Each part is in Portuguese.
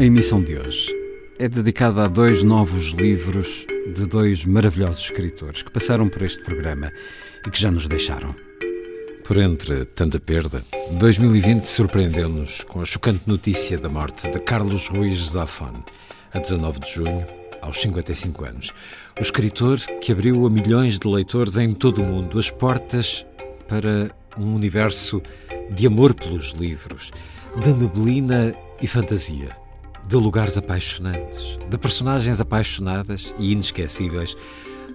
A emissão de hoje é dedicada a dois novos livros de dois maravilhosos escritores que passaram por este programa e que já nos deixaram. Por entre tanta perda, 2020 surpreendeu-nos com a chocante notícia da morte de Carlos Ruiz Zafón, a 19 de junho, aos 55 anos. O escritor que abriu a milhões de leitores em todo o mundo as portas para um universo de amor pelos livros, de neblina e fantasia de lugares apaixonantes, de personagens apaixonadas e inesquecíveis,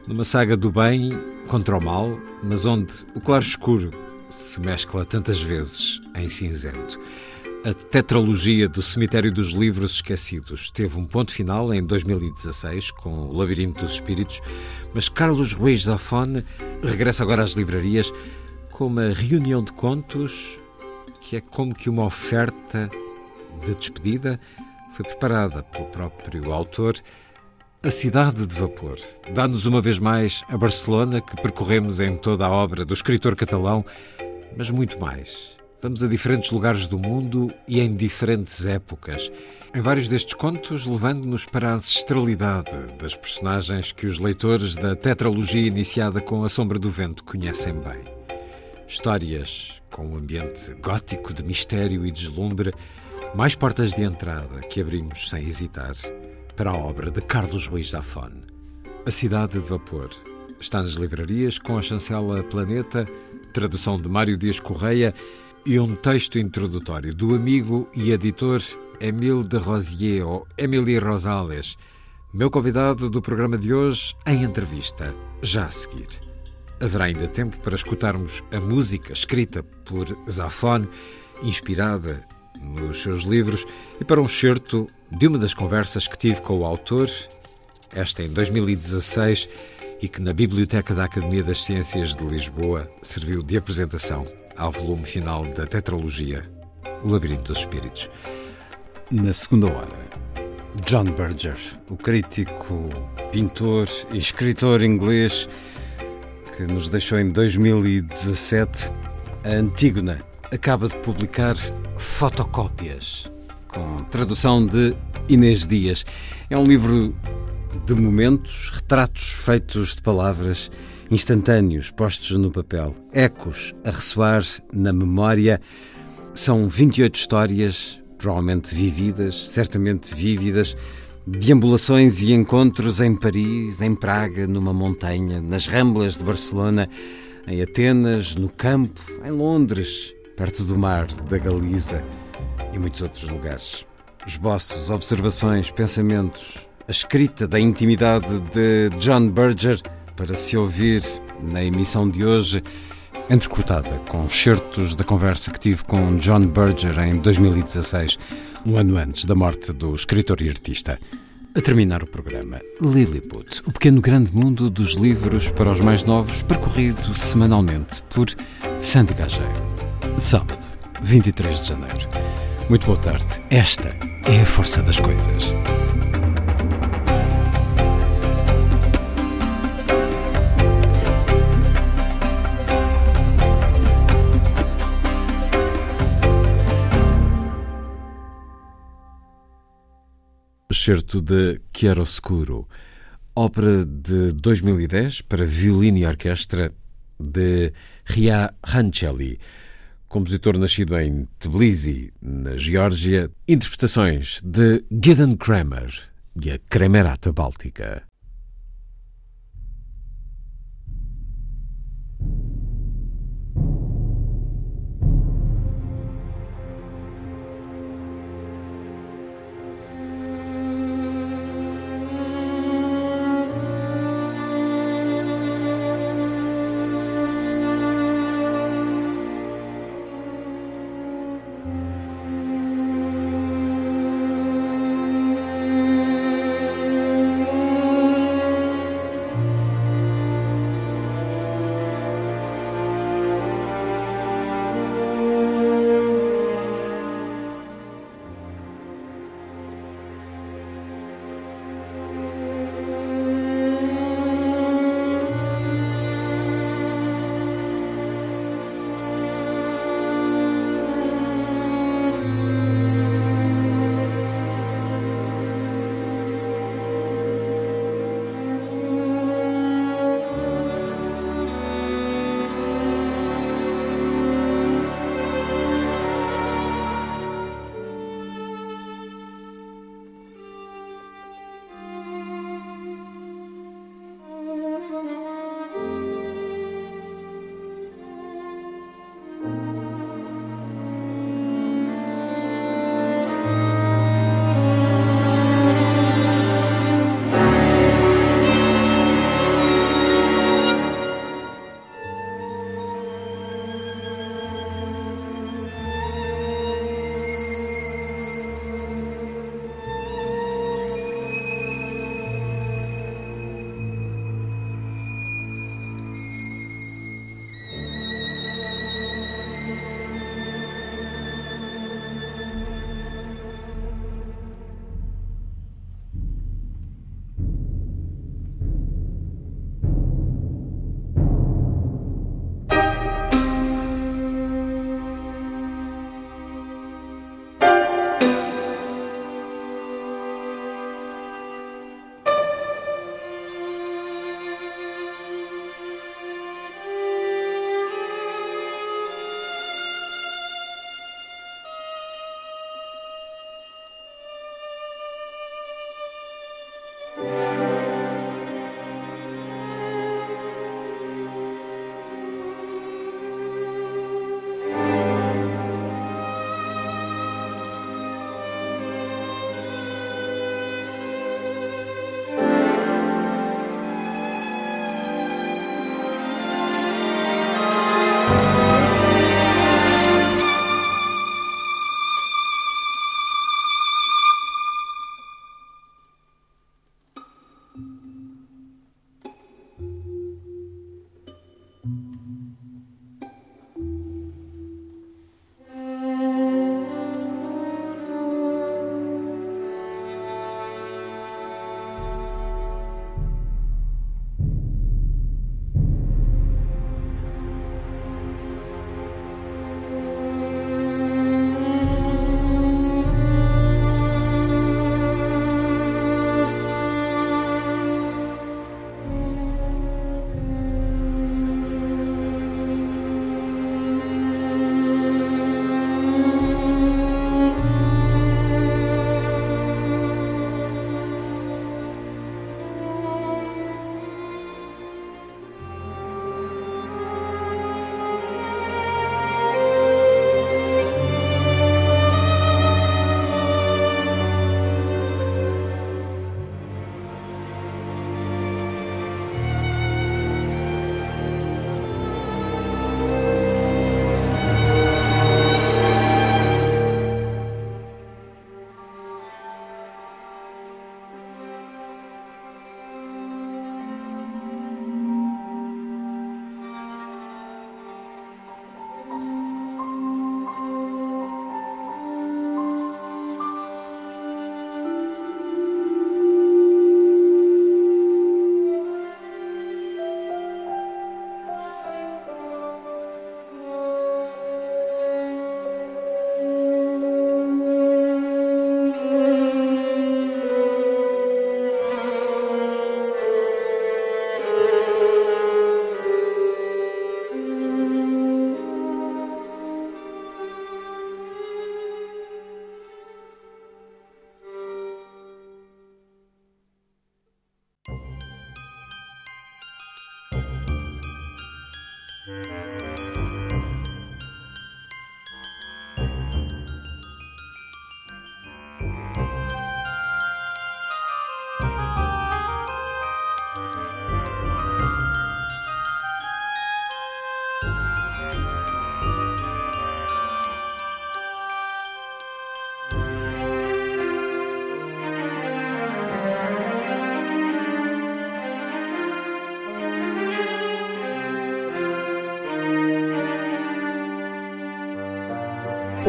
numa saga do bem contra o mal, mas onde o claro-escuro se mescla tantas vezes em cinzento. A tetralogia do Cemitério dos Livros Esquecidos teve um ponto final em 2016 com o Labirinto dos Espíritos, mas Carlos Ruiz Zafón regressa agora às livrarias com uma reunião de contos que é como que uma oferta de despedida foi preparada pelo próprio autor. A Cidade de Vapor dá-nos uma vez mais a Barcelona que percorremos em toda a obra do escritor catalão, mas muito mais. Vamos a diferentes lugares do mundo e em diferentes épocas. Em vários destes contos, levando-nos para a ancestralidade das personagens que os leitores da tetralogia iniciada com A Sombra do Vento conhecem bem. Histórias com um ambiente gótico de mistério e deslumbre mais portas de entrada que abrimos sem hesitar para a obra de Carlos Ruiz Zafón. A Cidade de Vapor está nas livrarias com a chancela Planeta, tradução de Mário Dias Correia e um texto introdutório do amigo e editor Emile de Rosier, ou Emily Rosales, meu convidado do programa de hoje em entrevista, já a seguir. Haverá ainda tempo para escutarmos a música escrita por Zafón, inspirada nos seus livros e para um certo de uma das conversas que tive com o autor, esta em 2016, e que na Biblioteca da Academia das Ciências de Lisboa serviu de apresentação ao volume final da tetralogia O Labirinto dos Espíritos. Na segunda hora, John Berger, o crítico, pintor e escritor inglês que nos deixou em 2017, a Antígona acaba de publicar Fotocópias, com tradução de Inês Dias. É um livro de momentos, retratos feitos de palavras instantâneos postos no papel, ecos a ressoar na memória. São 28 histórias, provavelmente vividas, certamente vívidas, deambulações e encontros em Paris, em Praga, numa montanha, nas ramblas de Barcelona, em Atenas, no campo, em Londres, perto do mar, da Galiza e muitos outros lugares. Esboços, observações, pensamentos, a escrita da intimidade de John Berger para se ouvir na emissão de hoje, entrecortada com certos da conversa que tive com John Berger em 2016, um ano antes da morte do escritor e artista. A terminar o programa, Lilliput, o pequeno grande mundo dos livros para os mais novos, percorrido semanalmente por Sandy Gageiro. Sábado, 23 de janeiro. Muito boa tarde. Esta é a força das coisas. concerto de Chiaroscuro, ópera de 2010 para violino e orquestra de Ria Rancelli, compositor nascido em Tbilisi, na Geórgia, interpretações de Gideon Kramer e a Kremerata Báltica.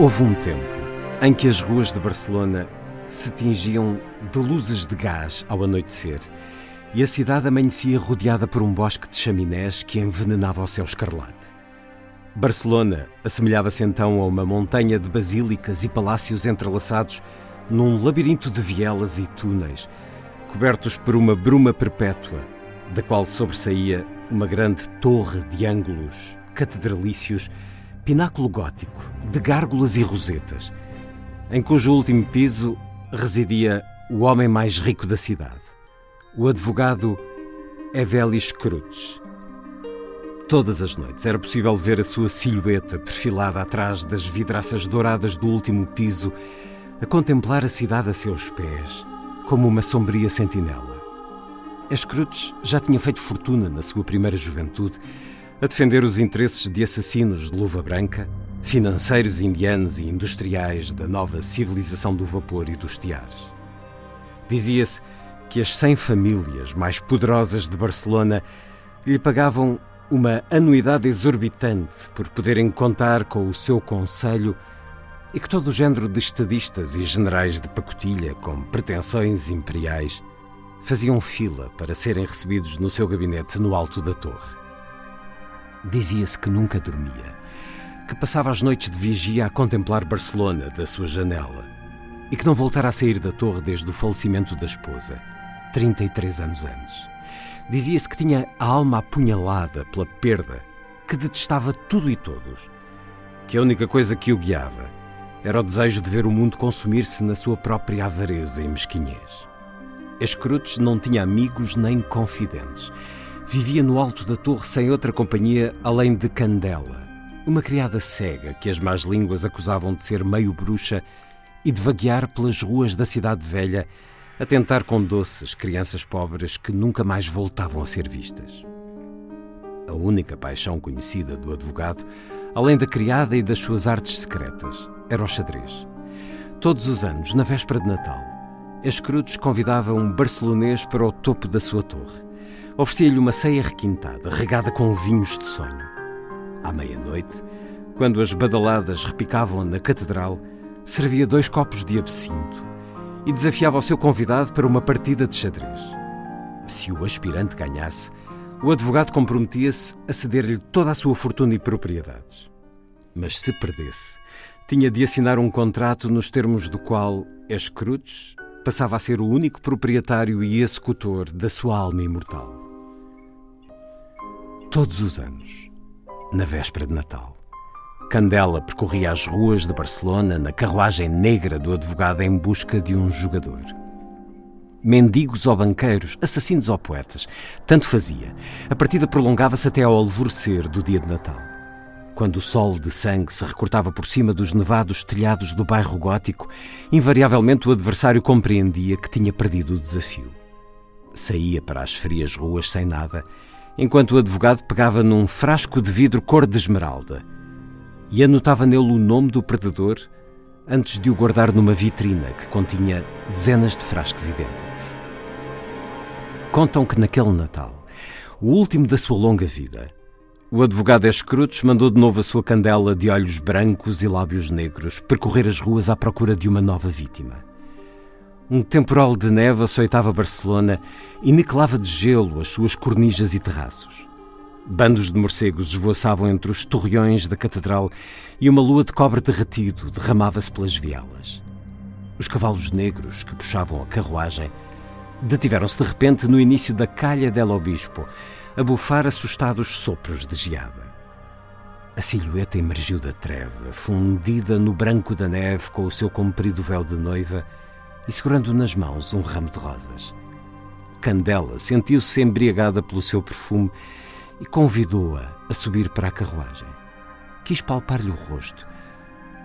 Houve um tempo em que as ruas de Barcelona se tingiam de luzes de gás ao anoitecer e a cidade amanhecia rodeada por um bosque de chaminés que envenenava o céu escarlate. Barcelona assemelhava-se então a uma montanha de basílicas e palácios entrelaçados num labirinto de vielas e túneis, cobertos por uma bruma perpétua, da qual sobressaía uma grande torre de ângulos catedralícios pináculo gótico, de gárgulas e rosetas, em cujo último piso residia o homem mais rico da cidade, o advogado Evelis Cruz. Todas as noites era possível ver a sua silhueta perfilada atrás das vidraças douradas do último piso, a contemplar a cidade a seus pés, como uma sombria sentinela. Escrutes já tinha feito fortuna na sua primeira juventude a defender os interesses de assassinos de luva branca, financeiros indianos e industriais da nova civilização do vapor e dos tiares. Dizia-se que as 100 famílias mais poderosas de Barcelona lhe pagavam uma anuidade exorbitante por poderem contar com o seu conselho e que todo o género de estadistas e generais de pacotilha com pretensões imperiais faziam fila para serem recebidos no seu gabinete no alto da torre. Dizia-se que nunca dormia, que passava as noites de vigia a contemplar Barcelona da sua janela e que não voltara a sair da torre desde o falecimento da esposa, 33 anos antes. Dizia-se que tinha a alma apunhalada pela perda, que detestava tudo e todos, que a única coisa que o guiava era o desejo de ver o mundo consumir-se na sua própria avareza e mesquinhez. Escrutes não tinha amigos nem confidentes vivia no alto da torre sem outra companhia além de Candela, uma criada cega que as más línguas acusavam de ser meio bruxa e de vaguear pelas ruas da cidade velha a tentar com doces crianças pobres que nunca mais voltavam a ser vistas. A única paixão conhecida do advogado, além da criada e das suas artes secretas, era o xadrez. Todos os anos, na véspera de Natal, Escrutos convidava um barcelonês para o topo da sua torre oferecia-lhe uma ceia requintada, regada com vinhos de sonho. À meia-noite, quando as badaladas repicavam na catedral, servia dois copos de absinto e desafiava o seu convidado para uma partida de xadrez. Se o aspirante ganhasse, o advogado comprometia-se a ceder-lhe toda a sua fortuna e propriedades. Mas se perdesse, tinha de assinar um contrato nos termos do qual Escrutes passava a ser o único proprietário e executor da sua alma imortal. Todos os anos, na véspera de Natal, Candela percorria as ruas de Barcelona na carruagem negra do advogado em busca de um jogador. Mendigos ou banqueiros, assassinos ou poetas, tanto fazia. A partida prolongava-se até ao alvorecer do dia de Natal. Quando o sol de sangue se recortava por cima dos nevados telhados do bairro gótico, invariavelmente o adversário compreendia que tinha perdido o desafio. Saía para as frias ruas sem nada enquanto o advogado pegava num frasco de vidro cor de esmeralda e anotava nele o nome do predador antes de o guardar numa vitrina que continha dezenas de frascos idênticos. Contam que naquele Natal, o último da sua longa vida, o advogado Escrutos mandou de novo a sua candela de olhos brancos e lábios negros percorrer as ruas à procura de uma nova vítima. Um temporal de neve açoitava Barcelona e niquelava de gelo as suas cornijas e terraços. Bandos de morcegos esvoaçavam entre os torreões da catedral e uma lua de cobre derretido derramava-se pelas vielas. Os cavalos negros que puxavam a carruagem detiveram-se de repente no início da calha del Obispo, a bufar assustados sopros de geada. A silhueta emergiu da treva, fundida no branco da neve com o seu comprido véu de noiva e segurando nas mãos um ramo de rosas. Candela sentiu-se embriagada pelo seu perfume e convidou-a a subir para a carruagem. Quis palpar-lhe o rosto,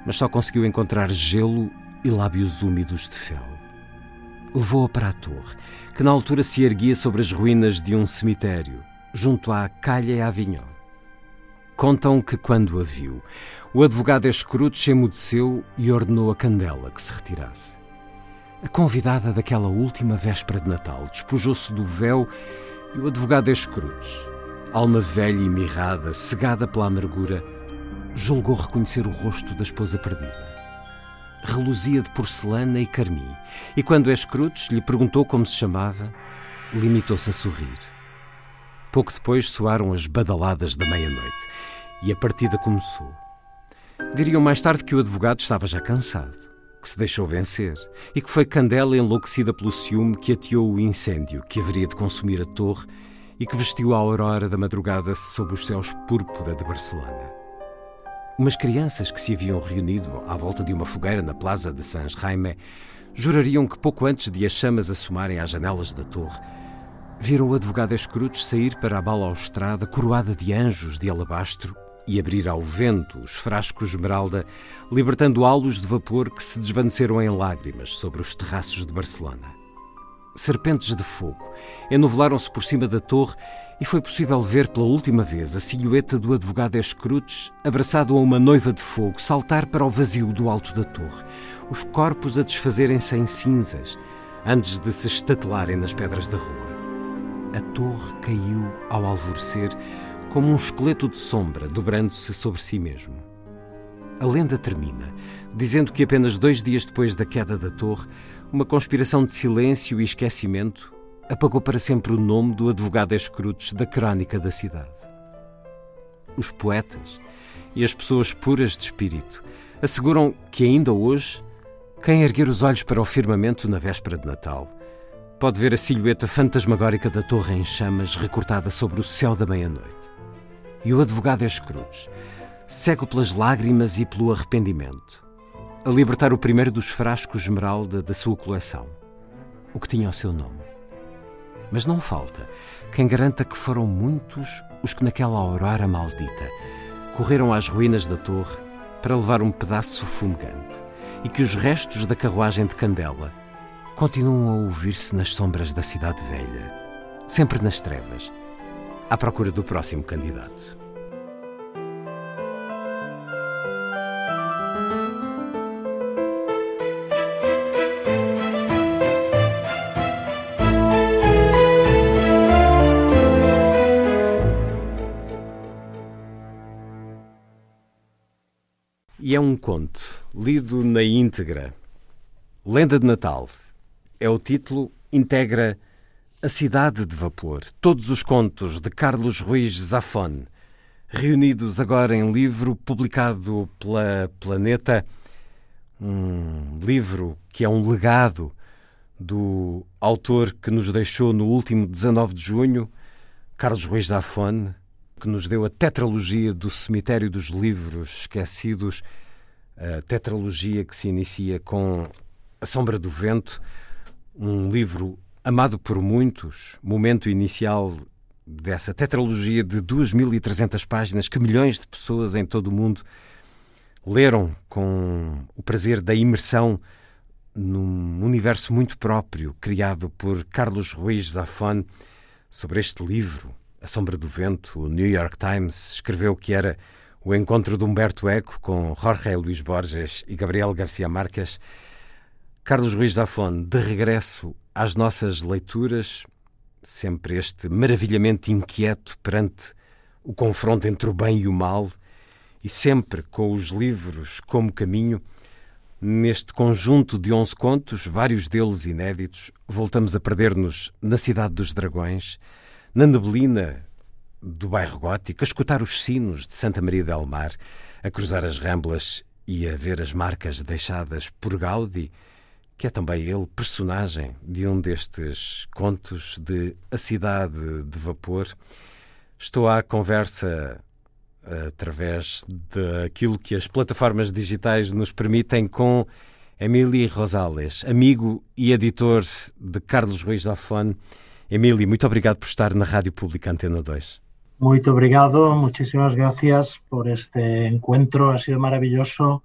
mas só conseguiu encontrar gelo e lábios úmidos de fel. Levou-a para a torre, que na altura se erguia sobre as ruínas de um cemitério, junto à Calha e Avignon. Contam que, quando a viu, o advogado escruto se emudeceu e ordenou a Candela que se retirasse. A convidada daquela última véspera de Natal despojou-se do véu e o advogado Escruz, alma velha e mirrada, cegada pela amargura, julgou reconhecer o rosto da esposa perdida. Reluzia de porcelana e carmim, e quando Escrutes lhe perguntou como se chamava, limitou-se a sorrir. Pouco depois soaram as badaladas da meia-noite e a partida começou. Diriam mais tarde que o advogado estava já cansado, que se deixou vencer e que foi Candela enlouquecida pelo ciúme que ateou o incêndio que haveria de consumir a torre e que vestiu a aurora da madrugada sob os céus púrpura de Barcelona. Umas crianças que se haviam reunido à volta de uma fogueira na Plaza de Saint Jaime jurariam que pouco antes de as chamas assomarem às janelas da torre, viram o advogado Escrutes sair para a balaustrada coroada de anjos de alabastro e abrir ao vento os frascos esmeralda, libertando halos de vapor que se desvaneceram em lágrimas sobre os terraços de Barcelona. Serpentes de fogo enovelaram-se por cima da torre e foi possível ver pela última vez a silhueta do advogado Escrutes abraçado a uma noiva de fogo saltar para o vazio do alto da torre, os corpos a desfazerem-se em cinzas antes de se estatelarem nas pedras da rua. A torre caiu ao alvorecer como um esqueleto de sombra dobrando-se sobre si mesmo. A lenda termina dizendo que apenas dois dias depois da queda da torre, uma conspiração de silêncio e esquecimento apagou para sempre o nome do advogado Escrutes da crónica da cidade. Os poetas e as pessoas puras de espírito asseguram que ainda hoje, quem erguer os olhos para o firmamento na véspera de Natal pode ver a silhueta fantasmagórica da torre em chamas recortada sobre o céu da meia-noite. E o advogado Escrutes, cego pelas lágrimas e pelo arrependimento, a libertar o primeiro dos frascos esmeralda da sua coleção, o que tinha o seu nome. Mas não falta quem garanta que foram muitos os que naquela aurora maldita correram às ruínas da torre para levar um pedaço fumegante e que os restos da carruagem de Candela continuam a ouvir-se nas sombras da cidade velha, sempre nas trevas, à procura do próximo candidato. E é um conto, lido na íntegra. Lenda de Natal. É o título, integra A Cidade de Vapor, todos os contos de Carlos Ruiz Zafón, reunidos agora em livro publicado pela Planeta, um livro que é um legado do autor que nos deixou no último 19 de junho, Carlos Ruiz Zafón, que nos deu a tetralogia do Cemitério dos Livros Esquecidos, a tetralogia que se inicia com A Sombra do Vento, um livro amado por muitos, momento inicial dessa tetralogia de 2.300 páginas que milhões de pessoas em todo o mundo leram com o prazer da imersão num universo muito próprio criado por Carlos Ruiz Zafón sobre este livro a Sombra do Vento, o New York Times escreveu que era o encontro de Humberto Eco com Jorge Luís Borges e Gabriel Garcia Marques. Carlos Ruiz Zafón, de regresso às nossas leituras, sempre este maravilhamento inquieto perante o confronto entre o bem e o mal, e sempre com os livros como caminho, neste conjunto de onze contos, vários deles inéditos, voltamos a perder-nos na Cidade dos Dragões, na neblina do bairro gótico, a escutar os sinos de Santa Maria del Mar, a cruzar as ramblas e a ver as marcas deixadas por Gaudi, que é também ele personagem de um destes contos de A Cidade de Vapor. Estou à conversa através daquilo que as plataformas digitais nos permitem com Emílio Rosales, amigo e editor de Carlos Ruiz Zafón, Emílio, muito obrigado por estar na Rádio Pública Antena 2. Muito obrigado, muchísimas gracias por este encuentro. Ha sido maravilloso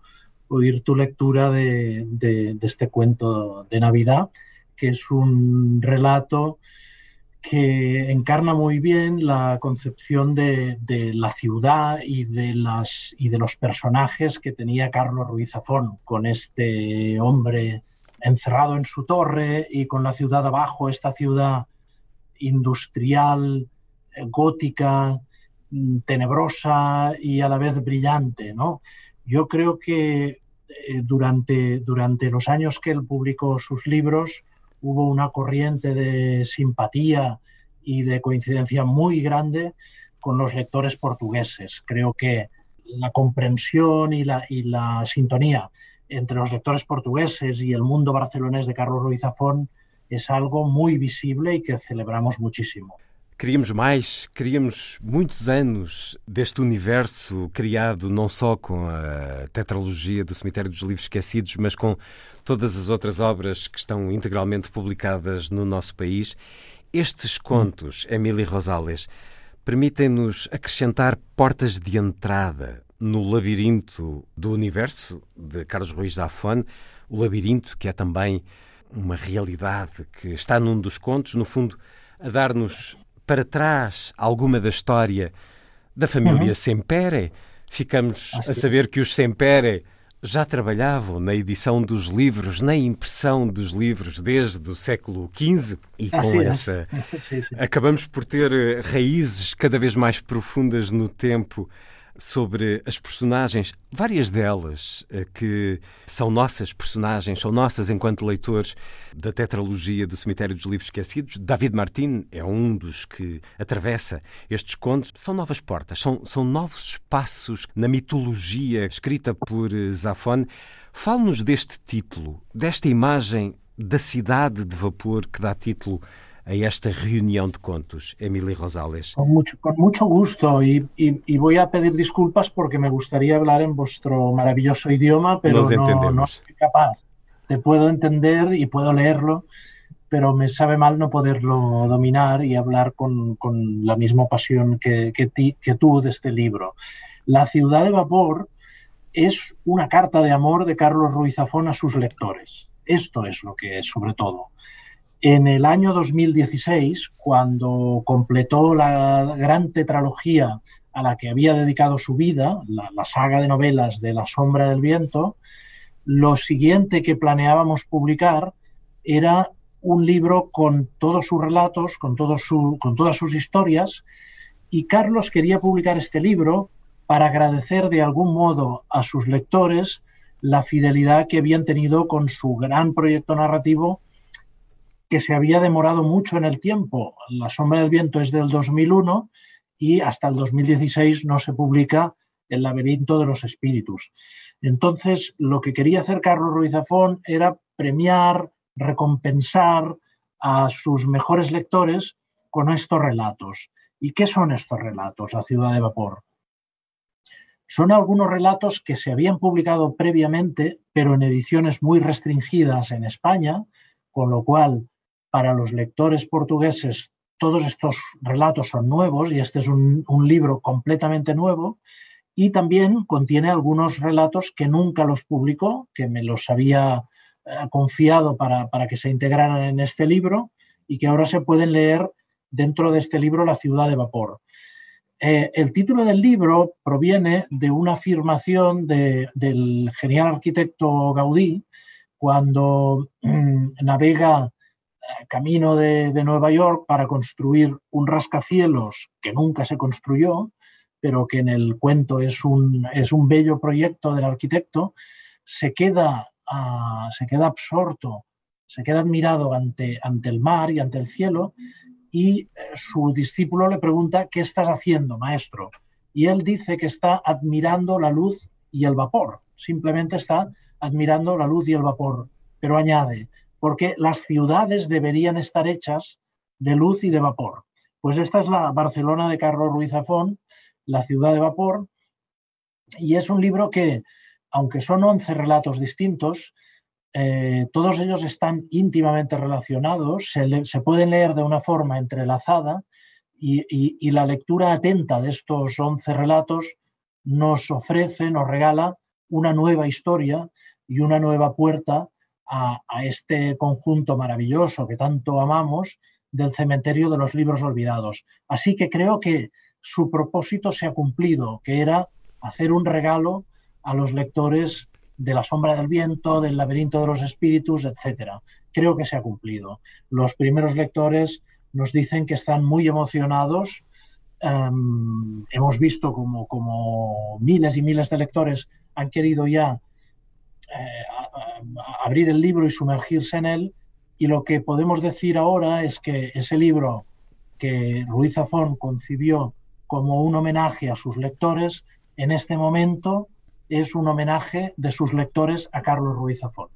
oír tu lectura de, este cuento de Navidad, que es un relato que encarna muy bien la concepción de, la ciudad y de, y de los personajes que tenía Carlos Ruiz Zafón, con este hombre encerrado en su torre y con la ciudad abajo, esta ciudad industrial, eh, gótica, mm, tenebrosa y a la vez brillante, ¿no? Yo creo que eh, durante, durante los años que él publicó sus libros hubo una corriente de simpatía y de coincidencia muy grande con los lectores portugueses. Creo que la comprensión y la, y la sintonía entre los lectores portugueses y el mundo barcelonés de Carlos Ruiz Zafón es algo muy visible y que celebramos muchísimo. Queríamos mais, queríamos muitos anos deste universo criado não só com a tetralogia do Cemitério dos Livros Esquecidos, mas com todas as outras obras que estão integralmente publicadas no nosso país. Estes contos, Emília Rosales, permitem-nos acrescentar portas de entrada no labirinto do universo de Carlos Ruiz Zafón, o labirinto que é também uma realidade que está num dos contos, no fundo, a dar-nos para trás alguma da história da família uhum. Sempere. Ficamos a saber que os Sempere já trabalhavam na edição dos livros, na impressão dos livros desde o século XV e ah, com sim, essa acabamos por ter eh, raízes cada vez mais profundas no tempo sobre as personagens, várias delas eh, que são nossas personagens, são nossas enquanto leitores da tetralogia do Cemitério dos Livros Esquecidos. David Martin é um dos que atravessa estes contos. São novas portas, são, são novos espaços na mitologia escrita por eh, Zafon. Fale-nos deste título, desta imagem da cidade de vapor que dá título a esta reunión de contos, Emily Rosales. Con mucho, con mucho gusto y, y, y, voy a pedir disculpas porque me gustaría hablar en vuestro maravilloso idioma, pero no, no soy capaz. Te puedo entender y puedo leerlo, pero me sabe mal no poderlo dominar y hablar con, con la misma pasión que, que, ti, que tú de este libro. La ciudad de vapor es una carta de amor de Carlos Ruiz Zafón a sus lectores. Esto es lo que es, sobre todo. En el año 2016, cuando completó la gran tetralogía a la que había dedicado su vida, la, saga de novelas de La sombra del viento, lo siguiente que planeábamos publicar era un libro con todos sus relatos, con todas sus historias, y Carlos quería publicar este libro para agradecer de algún modo a sus lectores la fidelidad que habían tenido con su gran proyecto narrativo que se había demorado mucho en el tiempo. La sombra del viento es del 2001 y hasta el 2016 no se publica El laberinto de los espíritus. Entonces, lo que quería hacer Carlos Ruiz Zafón era premiar, recompensar a sus mejores lectores con estos relatos. ¿Y qué son estos relatos, La ciudad de vapor? Son algunos relatos que se habían publicado previamente, pero en ediciones muy restringidas en España, con lo cual para los lectores portugueses todos estos relatos son nuevos y este es un, libro completamente nuevo y también contiene algunos relatos que nunca los publicó, que me los había eh, confiado para, para, que se integraran en este libro y que ahora se pueden leer dentro de este libro La ciudad de vapor. Eh, el título del libro proviene de una afirmación de, del genial arquitecto Gaudí cuando mmm, navega camino de, Nueva York para construir un rascacielos que nunca se construyó, pero que en el cuento es un, es un bello proyecto del arquitecto, se queda, uh, se queda absorto, se queda admirado ante, ante el mar y ante el cielo, y eh, su discípulo le pregunta, ¿qué estás haciendo, maestro? Y él dice que está admirando la luz y el vapor, simplemente está admirando la luz y el vapor, pero añade, porque las ciudades deberían estar hechas de luz y de vapor. Pues esta es la Barcelona de Carlos Ruiz Zafón, La ciudad de vapor, y es un libro que, aunque son 11 relatos distintos, eh, todos ellos están íntimamente relacionados, se, pueden leer de una forma entrelazada y la lectura atenta de estos 11 relatos nos ofrece, nos regala una nueva historia y una nueva puerta a, este conjunto maravilloso que tanto amamos del cementerio de los libros olvidados. Así que creo que su propósito se ha cumplido, que era hacer un regalo a los lectores de La sombra del viento, del laberinto de los espíritus, etc. Creo que se ha cumplido. Los primeros lectores nos dicen que están muy emocionados Um, hemos visto como, como, miles y miles de lectores han querido ya eh, abrir el libro y sumergirse en él. Y lo que podemos decir ahora es que ese libro que Ruiz Zafón concibió como un homenaje a sus lectores, en este momento es un homenaje de sus lectores a Carlos Ruiz Zafón.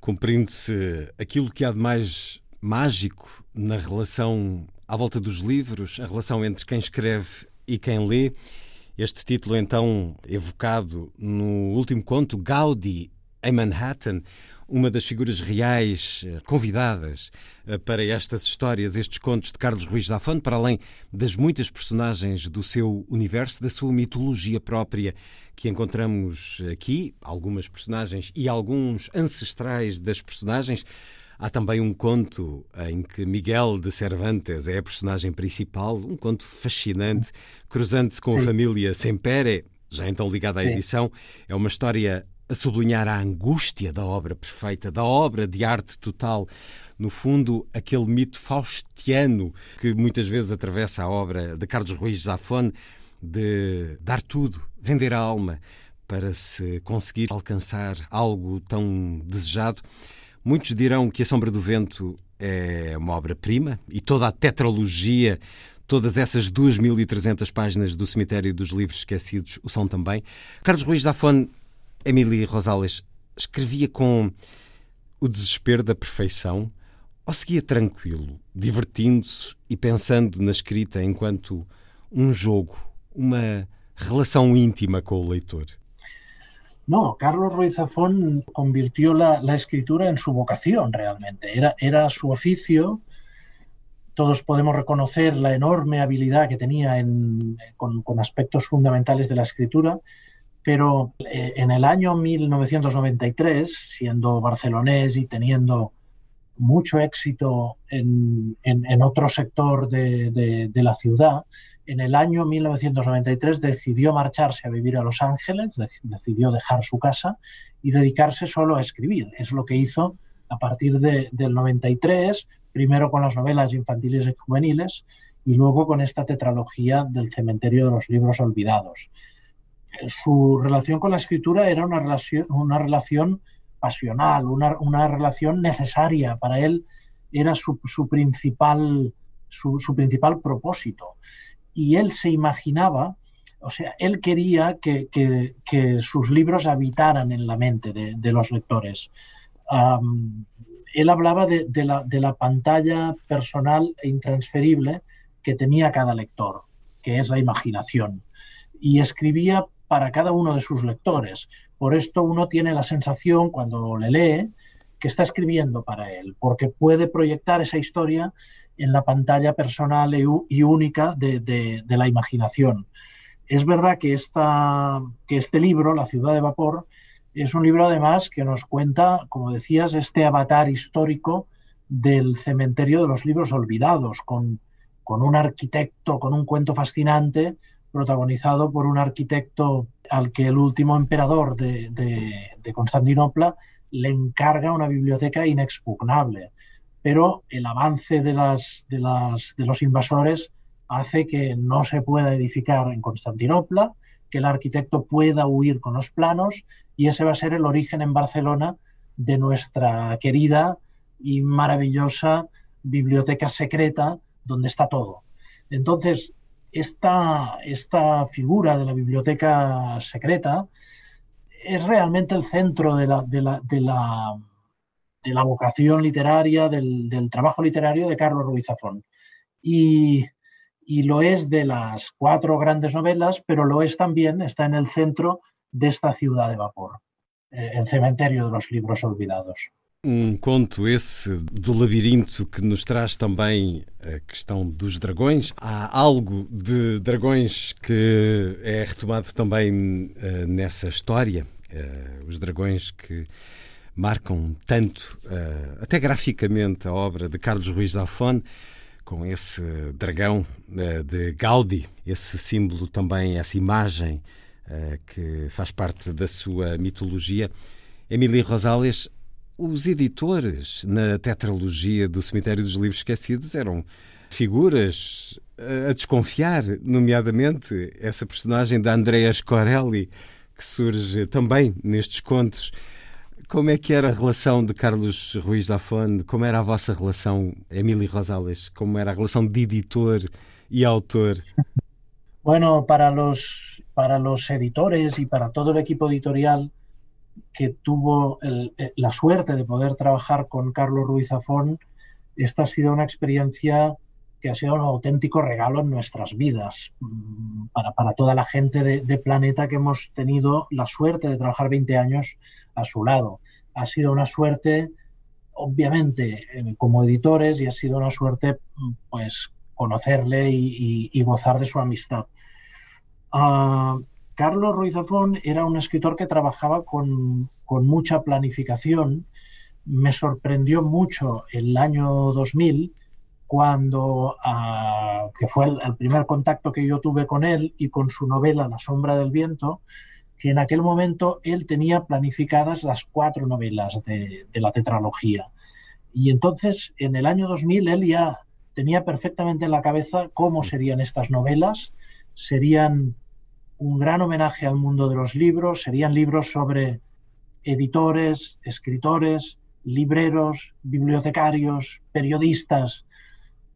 Compreende-se aquilo que há de mais mágico na relação à volta dos livros, a relação entre quem escreve e quem lê. Este título, então, evocado no último conto, Gaudi em Manhattan, uma das figuras reais eh, convidadas eh, para estas histórias, estes contos de Carlos Ruiz Zafón, para além das muitas personagens do seu universo, da sua mitologia própria que encontramos aqui, algumas personagens e alguns ancestrais das personagens. Há também um conto em que Miguel de Cervantes é a personagem principal, um conto fascinante, cruzando-se com a família Sempere, já então ligada à edição. É uma história a sublinhar a angústia da obra perfeita, da obra de arte total. No fundo, aquele mito faustiano que muitas vezes atravessa a obra de Carlos Ruiz Zafón de dar tudo, vender a alma para se conseguir alcançar algo tão desejado. Muitos dirão que A Sombra do Vento é uma obra-prima e toda a tetralogia todas essas 2.300 páginas do Cemitério dos Livros Esquecidos o são também. Carlos Ruiz Zafón Emily Rosales escrevia com o desespero da perfeição ou seguia tranquilo, divertindo-se e pensando na escrita enquanto um jogo, uma relação íntima com o leitor? No, Carlos Ruiz Zafón convirtió la, la, escritura en su vocación realmente. Era, era su oficio. Todos podemos reconocer la enorme habilidad que tenía en, con, con aspectos fundamentales de la escritura pero eh, en el año 1993, siendo barcelonés y teniendo mucho éxito en, otro sector de, la ciudad, en el año 1993 decidió marcharse a vivir a Los Ángeles, decidió dejar su casa y dedicarse solo a escribir. Es lo que hizo a partir del 93, primero con las novelas infantiles y juveniles y luego con esta tetralogía del cementerio de los libros olvidados su relación con la escritura era una relación, una relación pasional, una, relación necesaria. Para él era su, principal, su, principal propósito. Y él se imaginaba, o sea, él quería que, sus libros habitaran en la mente de, los lectores. él hablaba de, la, de la pantalla personal e intransferible que tenía cada lector, que es la imaginación. Y escribía para cada uno de sus lectores. Por esto uno tiene la sensación cuando le lee que está escribiendo para él, porque puede proyectar esa historia en la pantalla personal y única de, la imaginación. Es verdad que, este libro, La ciudad de vapor, es un libro además que nos cuenta, como decías, este avatar histórico del cementerio de los libros olvidados, con un arquitecto, con un cuento fascinante, protagonizado por un arquitecto al que el último emperador de, Constantinopla le encarga una biblioteca inexpugnable. Pero el avance de, las, de, las, de los invasores hace que no se pueda edificar en Constantinopla, que el arquitecto pueda huir con los planos y ese va a ser el origen en Barcelona de nuestra querida y maravillosa biblioteca secreta donde está todo. Entonces, esta, esta figura de la biblioteca secreta es realmente el centro de la, de la, de la, de la vocación literaria, del, del, trabajo literario de Carlos Ruiz Zafón. Y, y lo es de las cuatro grandes novelas, pero lo es también, está en el centro de esta ciudad de vapor, eh, el cementerio de los libros olvidados. Um conto esse do labirinto que nos traz também a questão dos dragões. Há algo de dragões que é retomado também uh, nessa história. Uh, os dragões que marcam tanto, uh, até graficamente, a obra de Carlos Ruiz Zafón, com esse dragão de Gaudi, esse símbolo também, essa imagem que faz parte da sua mitologia. Emília Rosales os editores na tetralogia do Cemitério dos Livros Esquecidos eram figuras a desconfiar, nomeadamente essa personagem da Andrea Scorelli, que surge também nestes contos. Como é que era a relação de Carlos Ruiz Zafón? Como era a vossa relação, Emílio Rosales? Como era a relação de editor y autor? Bueno, para los, para editores y para todo el equipo editorial que tuvo eh, la suerte de poder trabajar con Carlos Ruiz Zafón, esta ha sido una experiencia que ha sido un auténtico regalo en nuestras vidas, mm, para, para toda la gente de, Planeta que hemos tenido la suerte de trabajar 20 años a su lado. Ha sido una suerte, obviamente, eh, como editores y ha sido una suerte, mm, pues, conocerle y gozar de su amistad. Uh, Carlos Ruiz Zafón era un escritor que trabajaba con, con mucha planificación. Me sorprendió mucho el año 2000 cuando, uh, que fue el, el, primer contacto que yo tuve con él y con su novela La sombra del viento, que en aquel momento él tenía planificadas las cuatro novelas de, de la tetralogía. Y entonces, en el año 2000, él ya tenía perfectamente en la cabeza cómo serían estas novelas. Serían un gran homenaje al mundo de los libros, serían libros sobre editores, escritores, libreros, bibliotecarios, periodistas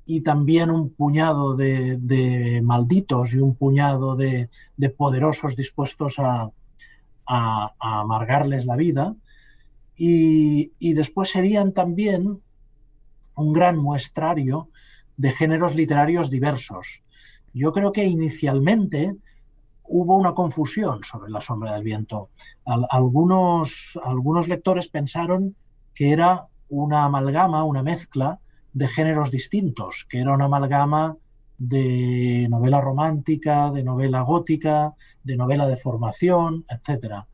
y también un puñado de, malditos y un puñado de, de poderosos dispuestos a, amargarles la vida. Y después serían también un gran muestrario de géneros literarios diversos. Yo creo que inicialmente hubo una confusión sobre la sombra del viento. Al, algunos, algunos lectores pensaron que era una amalgama, una mezcla de géneros distintos, que era una amalgama de novela romántica, de novela gótica, de novela de formación, etc.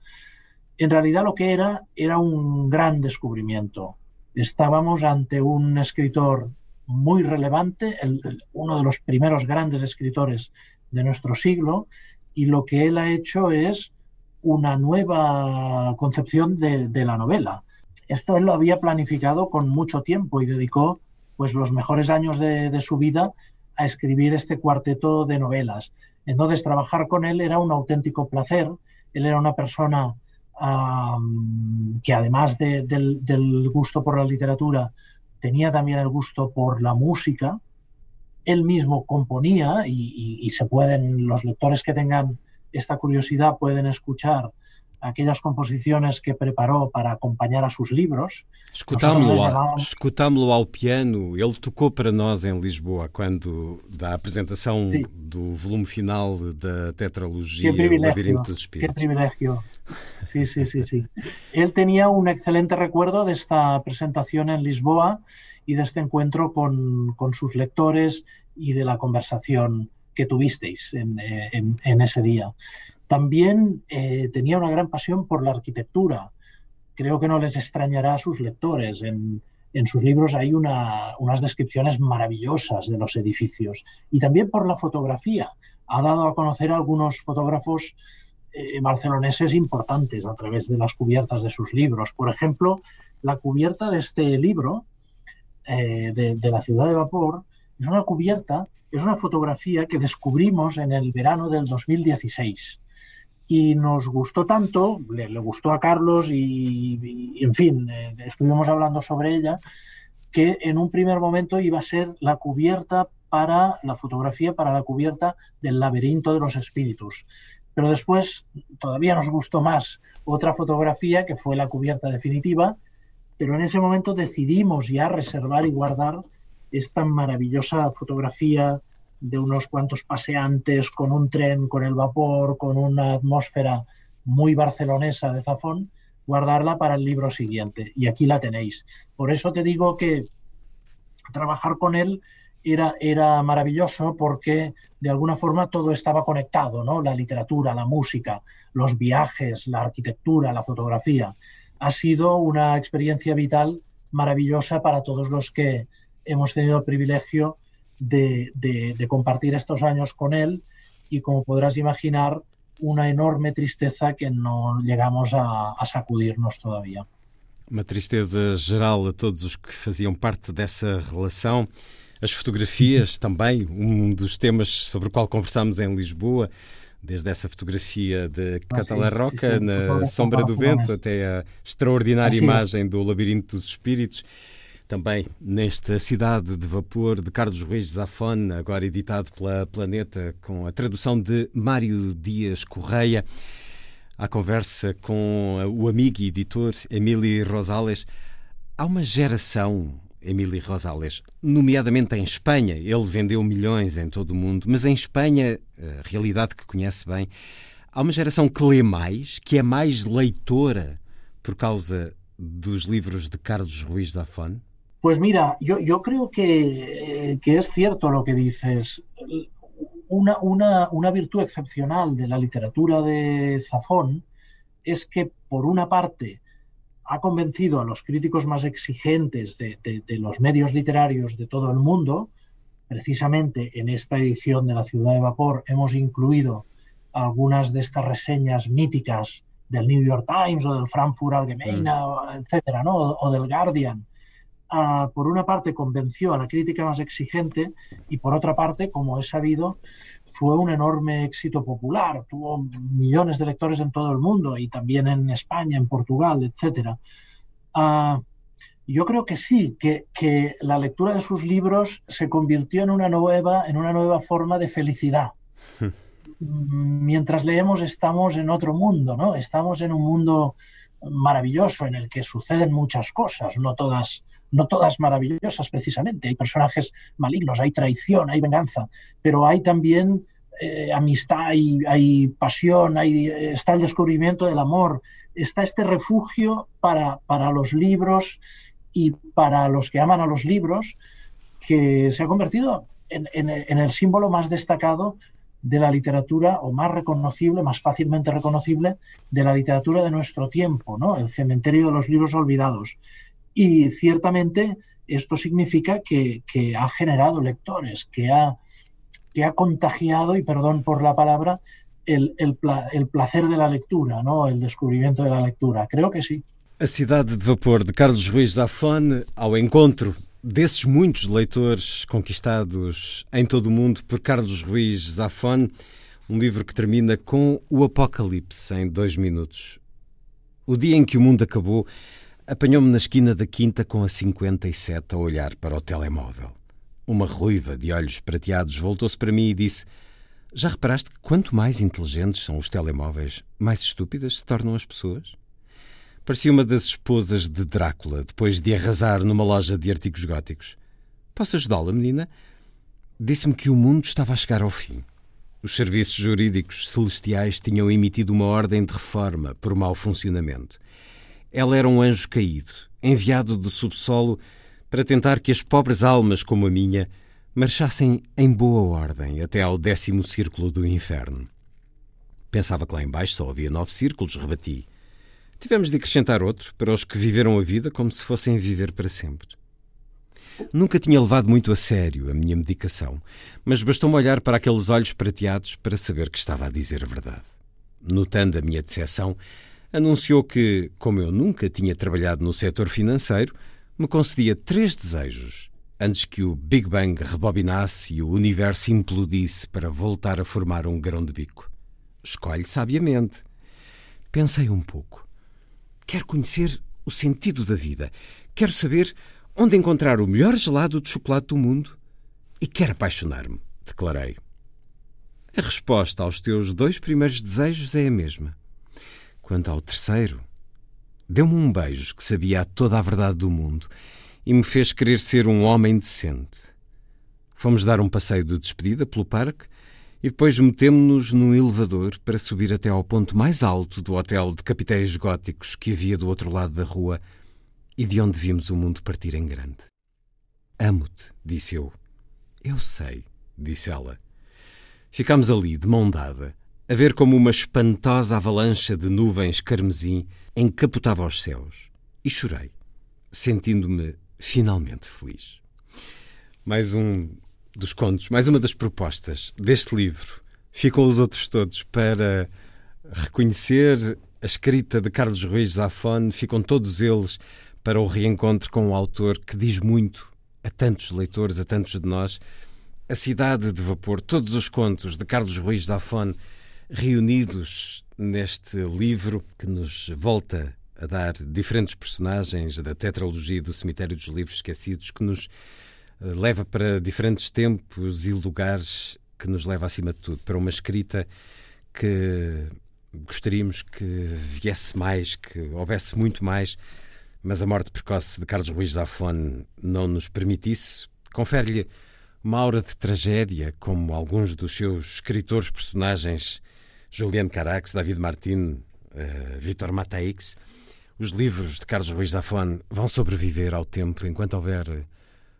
En realidad lo que era era un gran descubrimiento. Estábamos ante un escritor muy relevante, el, el, uno de los primeros grandes escritores de nuestro siglo, y lo que él ha hecho es una nueva concepción de, la novela. Esto él lo había planificado con mucho tiempo y dedicó pues los mejores años de, su vida a escribir este cuarteto de novelas. Entonces trabajar con él era un auténtico placer. Él era una persona que además de, del, del gusto por la literatura tenía también el gusto por la música, él mismo componía y, y, y, se pueden, los lectores que tengan esta curiosidad pueden escuchar aquellas composiciones que preparou para acompañar a sus libros. Escutámo-lo escutámo ao piano, ele tocou para nós em Lisboa quando da apresentação sí. do volume final da tetralogia O Labirinto dos Espíritos. Que privilegio. Sí, sí, sí, sí. Él tenía un excelente recuerdo de esta presentación en Lisboa y de este encuentro con, con sus lectores y de la conversación que tuvisteis en, en, en ese día. También eh, tenía una gran pasión por la arquitectura. Creo que no les extrañará a sus lectores. En, en sus libros hay una, unas descripciones maravillosas de los edificios y también por la fotografía. Ha dado a conocer a algunos fotógrafos eh, barceloneses importantes a través de las cubiertas de sus libros. Por ejemplo, la cubierta de este libro, eh, de, la ciudad de vapor, es una cubierta, es una fotografía que descubrimos en el verano del 2016 y nos gustó tanto, le, gustó a Carlos y, y en fin, eh, estuvimos hablando sobre ella, que en un primer momento iba a ser la cubierta para la fotografía, para la cubierta del laberinto de los espíritus. Pero después todavía nos gustó más otra fotografía que fue la cubierta definitiva, pero en ese momento decidimos ya reservar y guardar esta maravillosa fotografía de unos cuantos paseantes con un tren, con el vapor, con una atmósfera muy barcelonesa de Zafón, guardarla para el libro siguiente. Y aquí la tenéis. Por eso te digo que trabajar con él era, era maravilloso porque de alguna forma todo estaba conectado, ¿no? La literatura, la música, los viajes, la arquitectura, la fotografía. Ha sido una experiencia vital maravillosa para todos los que hemos tenido el privilegio de, compartir estos años con él y como podrás imaginar, una enorme tristeza que no llegamos a, sacudirnos todavía. Uma tristeza geral a todos os que faziam parte dessa relação. As fotografias também, um dos temas sobre o qual conversámos em Lisboa, desde essa fotografia de ah, Catalã Roca, na Sombra do Vento, até a extraordinária imagem do Labirinto dos Espíritos. Também nesta Cidade de Vapor de Carlos Ruiz Zafón, agora editado pela Planeta, com a tradução de Mário Dias Correia. À conversa com o amigo e editor Emílio Rosales. Há uma geração, Emílio Rosales, nomeadamente em Espanha, ele vendeu milhões em todo o mundo, mas em Espanha, a realidade que conhece bem, há uma geração que lê mais, que é mais leitora por causa dos livros de Carlos Ruiz Zafón? Pues mira, yo, yo creo que, que, es cierto lo que dices. Una, una, una, virtud excepcional de la literatura de Zafón es que, por una parte, ha convencido a los críticos más exigentes de, de, de los medios literarios de todo el mundo. Precisamente en esta edición de La Ciudad de Vapor hemos incluido algunas de estas reseñas míticas del New York Times o del Frankfurt Allgemeine, mm. etcétera, ¿no? o del Guardian, por una parte, convenció a la crítica más exigente y por otra parte, como he sabido, fue un enorme éxito popular. Tuvo millones de lectores en todo el mundo y también en España, en Portugal, etc. Ah, yo creo que sí, que, que, la lectura de sus libros se convirtió en una nueva, en una nueva forma de felicidad. Mientras leemos estamos en otro mundo, ¿no? Estamos en un mundo maravilloso en el que suceden muchas cosas, no todas no todas maravillosas precisamente. Hay personajes malignos, hay traición, hay venganza, pero hay también eh, amistad, hay, pasión, hay, está el descubrimiento del amor, está este refugio para, para los libros y para los que aman a los libros, que se ha convertido en, en el símbolo más destacado de la literatura o más reconocible, más fácilmente reconocible de la literatura de nuestro tiempo, ¿no? El cementerio de los libros olvidados. Y ciertamente esto significa que, que ha generado lectores, que ha, que ha contagiado, y perdón por la palabra, el, el, el, placer de la lectura, ¿no? el descubrimiento de la lectura. Creo que sí. A Cidade de Vapor de Carlos Ruiz Zafón, ao encontro desses muitos leitores conquistados em todo o mundo por Carlos Ruiz Zafón, um livro que termina com o Apocalipse em dois minutos. O dia em que o mundo acabou Apanhou-me na esquina da quinta com a 57 a olhar para o telemóvel. Uma ruiva de olhos prateados voltou-se para mim e disse: Já reparaste que quanto mais inteligentes são os telemóveis, mais estúpidas se tornam as pessoas? Parecia uma das esposas de Drácula depois de arrasar numa loja de artigos góticos. Posso ajudá-la, menina? Disse-me que o mundo estava a chegar ao fim. Os serviços jurídicos celestiais tinham emitido uma ordem de reforma por mau funcionamento ela era um anjo caído, enviado do subsolo para tentar que as pobres almas como a minha marchassem em boa ordem até ao décimo círculo do inferno. Pensava que lá embaixo só havia nove círculos, rebati. Tivemos de acrescentar outro para os que viveram a vida como se fossem viver para sempre. Nunca tinha levado muito a sério a minha medicação, mas bastou-me olhar para aqueles olhos prateados para saber que estava a dizer a verdade. Notando a minha decepção, anunciou que, como eu nunca tinha trabalhado no setor financeiro, me concedia três desejos antes que o Big Bang rebobinasse e o universo implodisse para voltar a formar um grão de bico. Escolhe sabiamente. Pensei um pouco. Quero conhecer o sentido da vida. Quero saber onde encontrar o melhor gelado de chocolate do mundo. E quero apaixonar-me, declarei. A resposta aos teus dois primeiros desejos é a mesma. Quanto ao terceiro, deu-me um beijo que sabia toda a verdade do mundo e me fez querer ser um homem decente. Fomos dar um passeio de despedida pelo parque e depois metemos-nos num elevador para subir até ao ponto mais alto do hotel de capiteis góticos que havia do outro lado da rua e de onde vimos o mundo partir em grande. Amo-te, disse eu. Eu sei, disse ela. Ficámos ali, de mão dada, a ver como uma espantosa avalanche de nuvens carmesim encapotava os céus. E chorei, sentindo-me finalmente feliz. Mais um dos contos, mais uma das propostas deste livro. Ficam os outros todos para reconhecer a escrita de Carlos Ruiz Zafón, ficam todos eles para o reencontro com um autor que diz muito a tantos leitores, a tantos de nós. A Cidade de Vapor, todos os contos de Carlos Ruiz Zafón reunidos neste livro que nos volta a dar diferentes personagens da tetralogia do Cemitério dos Livros Esquecidos, que nos eh, leva para diferentes tempos e lugares, que nos leva, acima de tudo, para uma escrita que gostaríamos que viesse mais, que houvesse muito mais, mas a morte precoce de Carlos Ruiz Zafón não nos permite isso. Confere-lhe uma aura de tragédia, como alguns dos seus escritores personagens, Juliano Carax, David Martin, uh, Vítor Mataix, os livros de Carlos Ruiz Zafón vão sobreviver ao tempo. Enquanto houver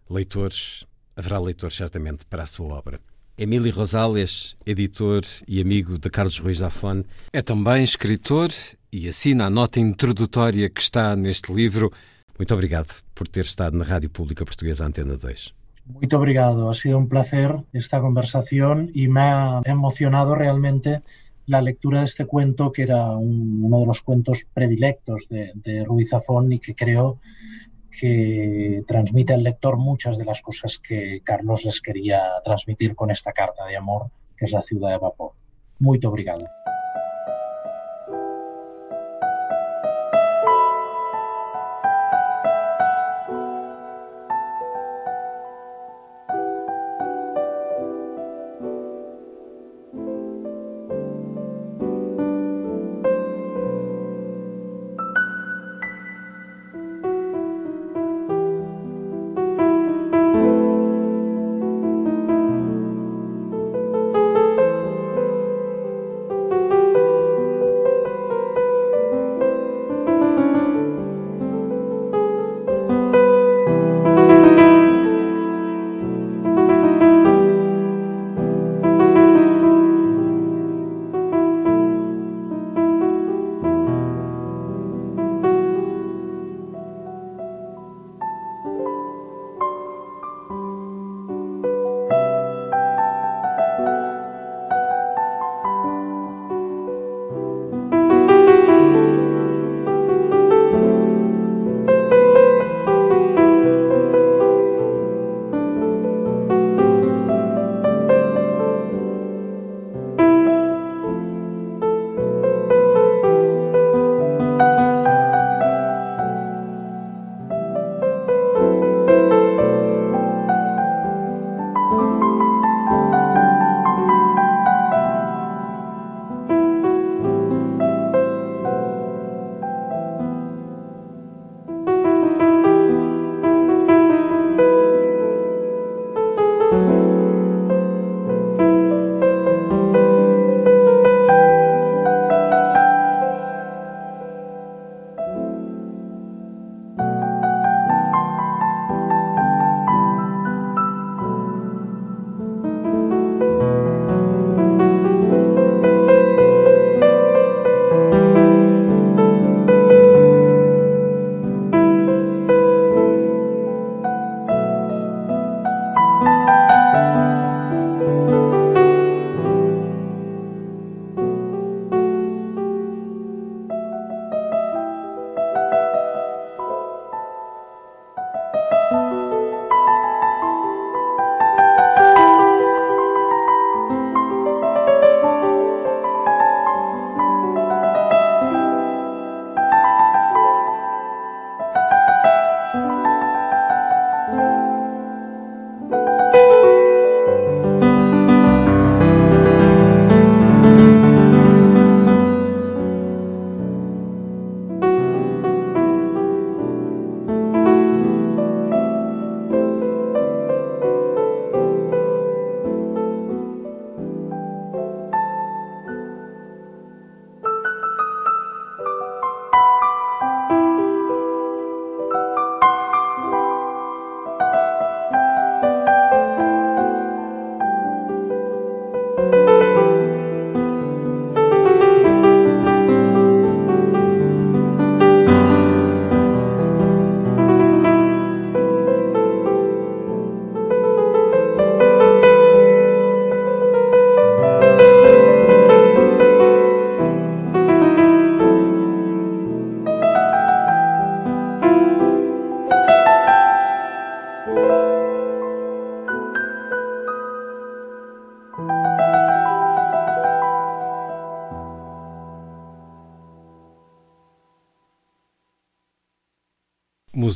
leitores, haverá leitores certamente para a sua obra. Emílio Rosales, editor e amigo de Carlos Ruiz Zafón, é também escritor e assina a nota introdutória que está neste livro. Muito obrigado por ter estado na Rádio Pública Portuguesa Antena 2. Muito obrigado, ha sido un placer esta conversación y me ha emocionado realmente la lectura de este cuento, que era un, uno de los cuentos predilectos de, Ruiz Zafón y que creo que transmite al lector muchas de las cosas que Carlos les quería transmitir con esta carta de amor, que es la ciudad de vapor. Muy obrigado.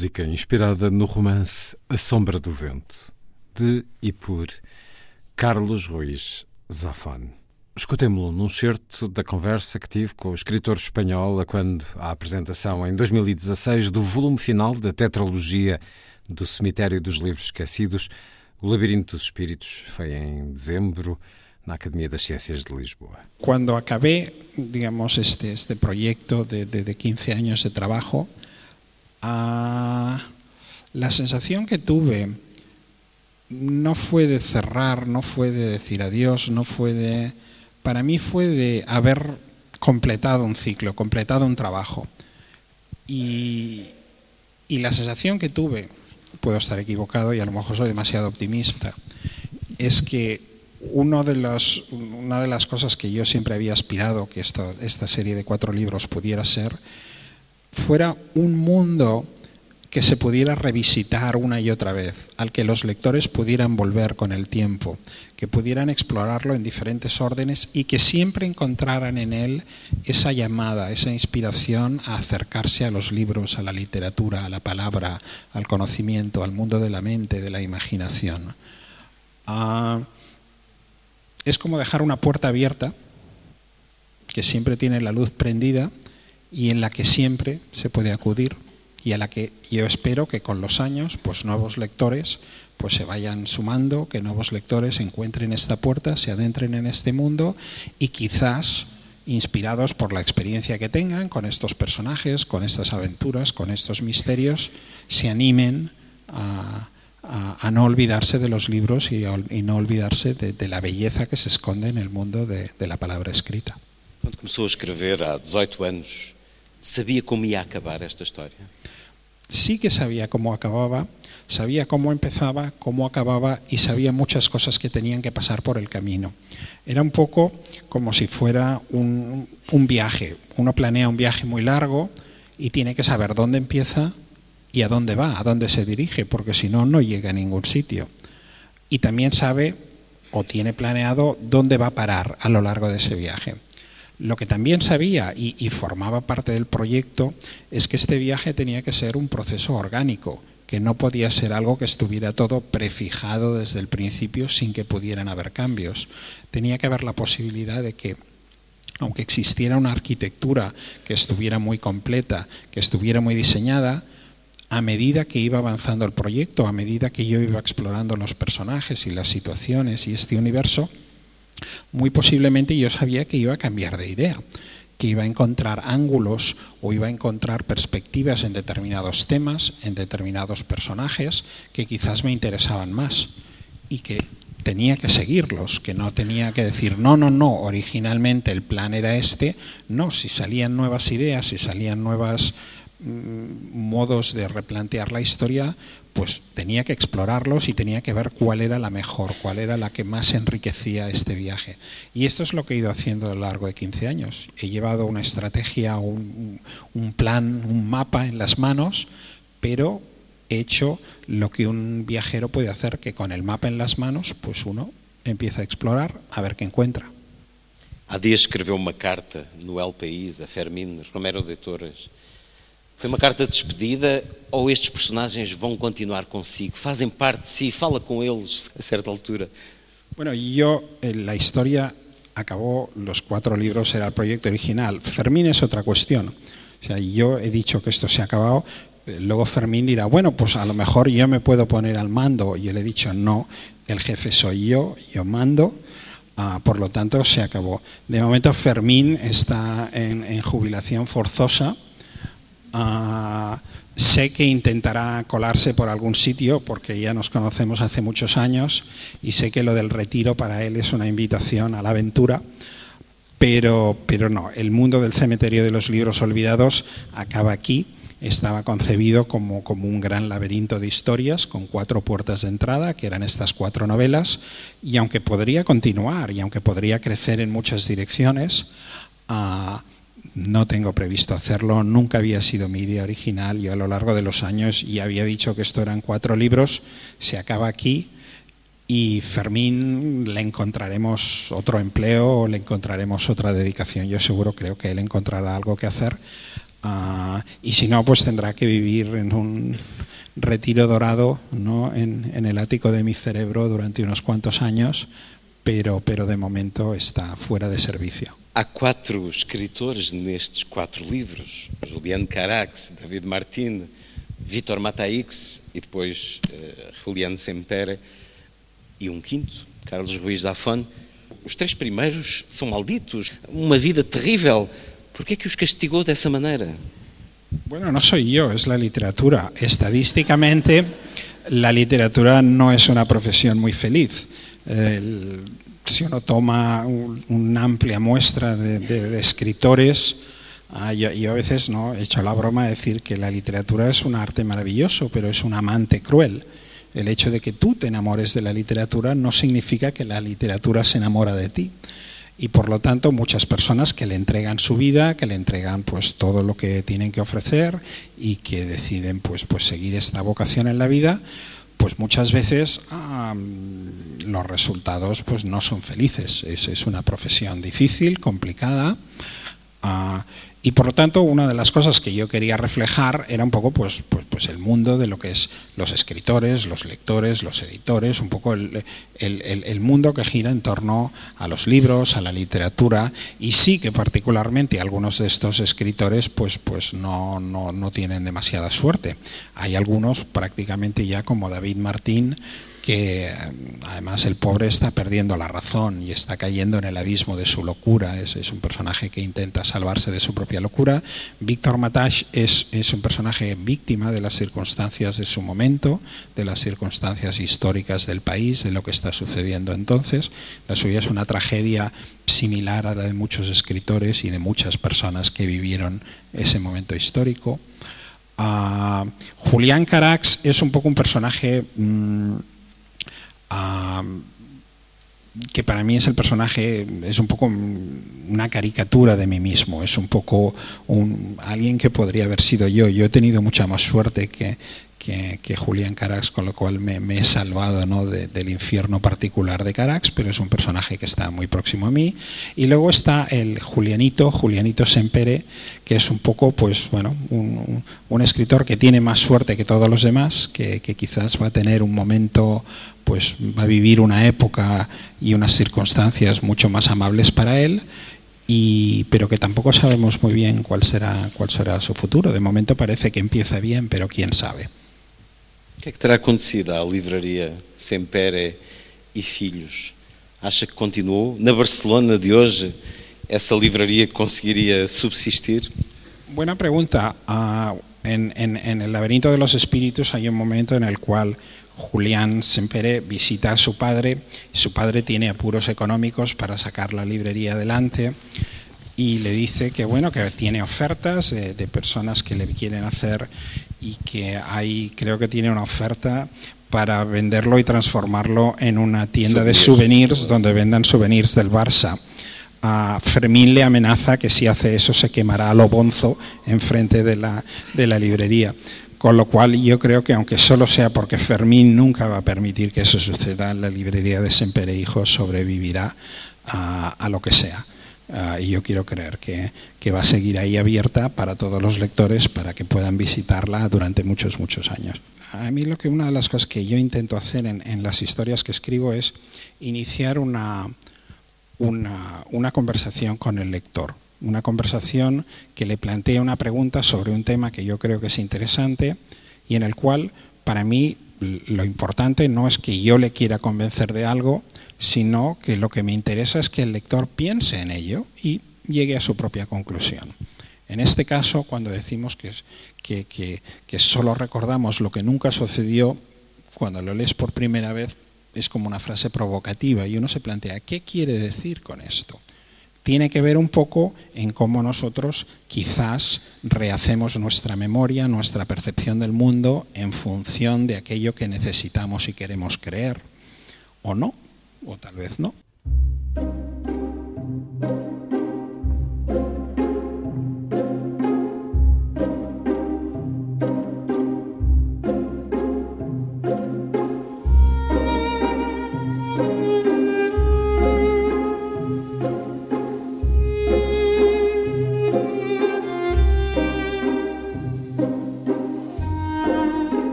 Música inspirada no romance A Sombra do Vento, de e por Carlos Ruiz Zafón. Escutemo-lo num certo da conversa que tive com o escritor espanhol quando a apresentação em 2016 do volume final da tetralogia do Cemitério dos Livros Esquecidos, O Labirinto dos Espíritos, foi em dezembro na Academia das Ciencias de Lisboa. Quando acabé, digamos, este, este proyecto de, de, de 15 años de trabajo, la sensación que tuve no fue de cerrar, no fue de decir adiós, no fue de para mí fue de haber completado un ciclo, completado un trabajo. Y, y, la sensación que tuve, puedo estar equivocado y a lo mejor soy demasiado optimista, es que uno de los, una de las cosas que yo siempre había aspirado que esto, esta serie de cuatro libros pudiera ser, fuera un mundo que se pudiera revisitar una y otra vez, al que los lectores pudieran volver con el tiempo, que pudieran explorarlo en diferentes órdenes y que siempre encontraran en él esa llamada, esa inspiración a acercarse a los libros, a la literatura, a la palabra, al conocimiento, al mundo de la mente, de la imaginación. Uh, es como dejar una puerta abierta que siempre tiene la luz prendida y en la que siempre se puede acudir y a la que yo espero que con los años pues nuevos lectores pues se vayan sumando, que nuevos lectores encuentren esta puerta, se adentren en este mundo y quizás inspirados por la experiencia que tengan con estos personajes, con estas aventuras, con estos misterios, se animen a, a, a no olvidarse de los libros y, a, y no olvidarse de, de, la belleza que se esconde en el mundo de, de la palabra escrita. Quando começou a escrever há 18 anos, sabia como ia acabar esta história? sí que sabía cómo acababa, sabía cómo empezaba, cómo acababa y sabía muchas cosas que tenían que pasar por el camino. Era un poco como si fuera un, un viaje. Uno planea un viaje muy largo y tiene que saber dónde empieza y a dónde va, a dónde se dirige, porque si no, no llega a ningún sitio. Y también sabe o tiene planeado dónde va a parar a lo largo de ese viaje. Lo que también sabía y, formaba parte del proyecto es que este viaje tenía que ser un proceso orgánico, que no podía ser algo que estuviera todo prefijado desde el principio sin que pudieran haber cambios. Tenía que haber la posibilidad de que, aunque existiera una arquitectura que estuviera muy completa, que estuviera muy diseñada, a medida que iba avanzando el proyecto, a medida que yo iba explorando los personajes y las situaciones y este universo, muy posiblemente yo sabía que iba a cambiar de idea, que iba a encontrar ángulos o iba a encontrar perspectivas en determinados temas, en determinados personajes que quizás me interesaban más y que tenía que seguirlos, que no tenía que decir, no, no, no, originalmente el plan era este, no, si salían nuevas ideas, si salían nuevos mmm, modos de replantear la historia, pues tenía que explorarlos y tenía que ver cuál era la mejor, cuál era la que más enriquecía este viaje. Y esto es lo que he ido haciendo a lo largo de 15 años. He llevado una estrategia, un, plan, un mapa en las manos, pero he hecho lo que un viajero puede hacer, que con el mapa en las manos, pues uno empieza a explorar a ver qué encuentra. Há dias escreveu uma carta no El País a Fermín Romero de Torres Foi uma carta de despedida ou estes personagens vão continuar consigo? Fazem parte de si? Fala com eles a certa altura. Bueno, yo, la historia acabó, los cuatro libros era el proyecto original. Fermín es otra cuestión. O sea, yo he dicho que esto se ha acabado. Luego Fermín dirá, bueno, pues a lo mejor yo me puedo poner al mando. Yo le he dicho, no, el jefe soy yo, yo mando. Uh, por lo tanto, se acabó. De momento, Fermín está en, en jubilación forzosa Uh, sé que intentará colarse por algún sitio porque ya nos conocemos hace muchos años y sé que lo del retiro para él es una invitación a la aventura, pero, pero no, el mundo del cementerio de los libros olvidados acaba aquí. Estaba concebido como, como un gran laberinto de historias con cuatro puertas de entrada, que eran estas cuatro novelas, y aunque podría continuar y aunque podría crecer en muchas direcciones, uh, no tengo previsto hacerlo, nunca había sido mi idea original. Yo a lo largo de los años ya había dicho que esto eran cuatro libros, se acaba aquí y Fermín le encontraremos otro empleo le encontraremos otra dedicación. Yo seguro creo que él encontrará algo que hacer. Ah, y si no, pues tendrá que vivir en un retiro dorado ¿no? en, el ático de mi cerebro durante unos cuantos años, pero, pero de momento está fuera de servicio. Há quatro escritores nestes quatro livros: Juliano Carax, David Martin, Vítor Mataix e depois uh, Juliano Sempere e um quinto, Carlos Ruiz Zafón. Os três primeiros são malditos, uma vida terrível. ¿Por qué que os castigó de esa manera? Bueno, no soy yo, es la literatura. Estadísticamente, la literatura no es una profesión muy feliz. Si uno toma un, una amplia muestra de, escritores, ah, yo, yo, a veces no he hecho la broma de decir que la literatura es un arte maravilloso, pero es un amante cruel. El hecho de que tú te enamores de la literatura no significa que la literatura se enamora de ti y por lo tanto muchas personas que le entregan su vida, que le entregan pues todo lo que tienen que ofrecer y que deciden pues pues seguir esta vocación en la vida, pues muchas veces los resultados pues no son felices. Es, es una profesión difícil, complicada. Uh, y por lo tanto, una de las cosas que yo quería reflejar era un poco pues, pues, pues el mundo de lo que es los escritores, los lectores, los editores, un poco el, el, el, mundo que gira en torno a los libros, a la literatura, y sí que particularmente algunos de estos escritores pues, pues no, no, no tienen demasiada suerte. Hay algunos prácticamente ya como David Martín, que además el pobre está perdiendo la razón y está cayendo en el abismo de su locura. Es, es un personaje que intenta salvarse de su propia locura. Víctor Matash es, es, un personaje víctima de las circunstancias de su momento, de las circunstancias históricas del país, de lo que está sucediendo entonces. La suya es una tragedia similar a la de muchos escritores y de muchas personas que vivieron ese momento histórico. Uh, Julián Carax es un poco un personaje... Mmm, Uh, que para mí es el personaje, es un poco una caricatura de mí mismo, es un poco un, alguien que podría haber sido yo. Yo he tenido mucha más suerte que, que, que Julián Carax, con lo cual me, me he salvado ¿no? de, del infierno particular de Carax, pero es un personaje que está muy próximo a mí. Y luego está el Julianito, Julianito Sempere, que es un poco, pues bueno, un, un escritor que tiene más suerte que todos los demás, que, que quizás va a tener un momento pues va a vivir una época y unas circunstancias mucho más amables para él, y, pero que tampoco sabemos muy bien cuál será, cuál será su futuro. De momento parece que empieza bien, pero quién sabe. O que é que terá acontecido à livraria Sempere e Filhos? Acha que continuou? Na Barcelona de hoje, essa livraria conseguiria subsistir? Buena pregunta. Uh, en, en, en, el laberinto de los espíritus hay un momento en el cual Julián Sempere visita a su padre. Su padre tiene apuros económicos para sacar la librería adelante y le dice que bueno que tiene ofertas de, de personas que le quieren hacer y que hay, creo que tiene una oferta para venderlo y transformarlo en una tienda de souvenirs donde vendan souvenirs del Barça. A Fermín le amenaza que si hace eso se quemará a lo bonzo enfrente de la, de la librería. Con lo cual yo creo que aunque solo sea porque Fermín nunca va a permitir que eso suceda, la librería de Sempere Hijo sobrevivirá a, a lo que sea. Uh, y yo quiero creer que, que, va a seguir ahí abierta para todos los lectores para que puedan visitarla durante muchos, muchos años. A mí lo que una de las cosas que yo intento hacer en, en las historias que escribo es iniciar una, una, una conversación con el lector. Una conversación que le plantee una pregunta sobre un tema que yo creo que es interesante y en el cual, para mí, lo importante no es que yo le quiera convencer de algo, sino que lo que me interesa es que el lector piense en ello y llegue a su propia conclusión. En este caso, cuando decimos que, que, que solo recordamos lo que nunca sucedió, cuando lo lees por primera vez, es como una frase provocativa y uno se plantea, ¿qué quiere decir con esto? Tiene que ver un poco en cómo nosotros quizás rehacemos nuestra memoria, nuestra percepción del mundo en función de aquello que necesitamos y queremos creer, o no, o tal vez no.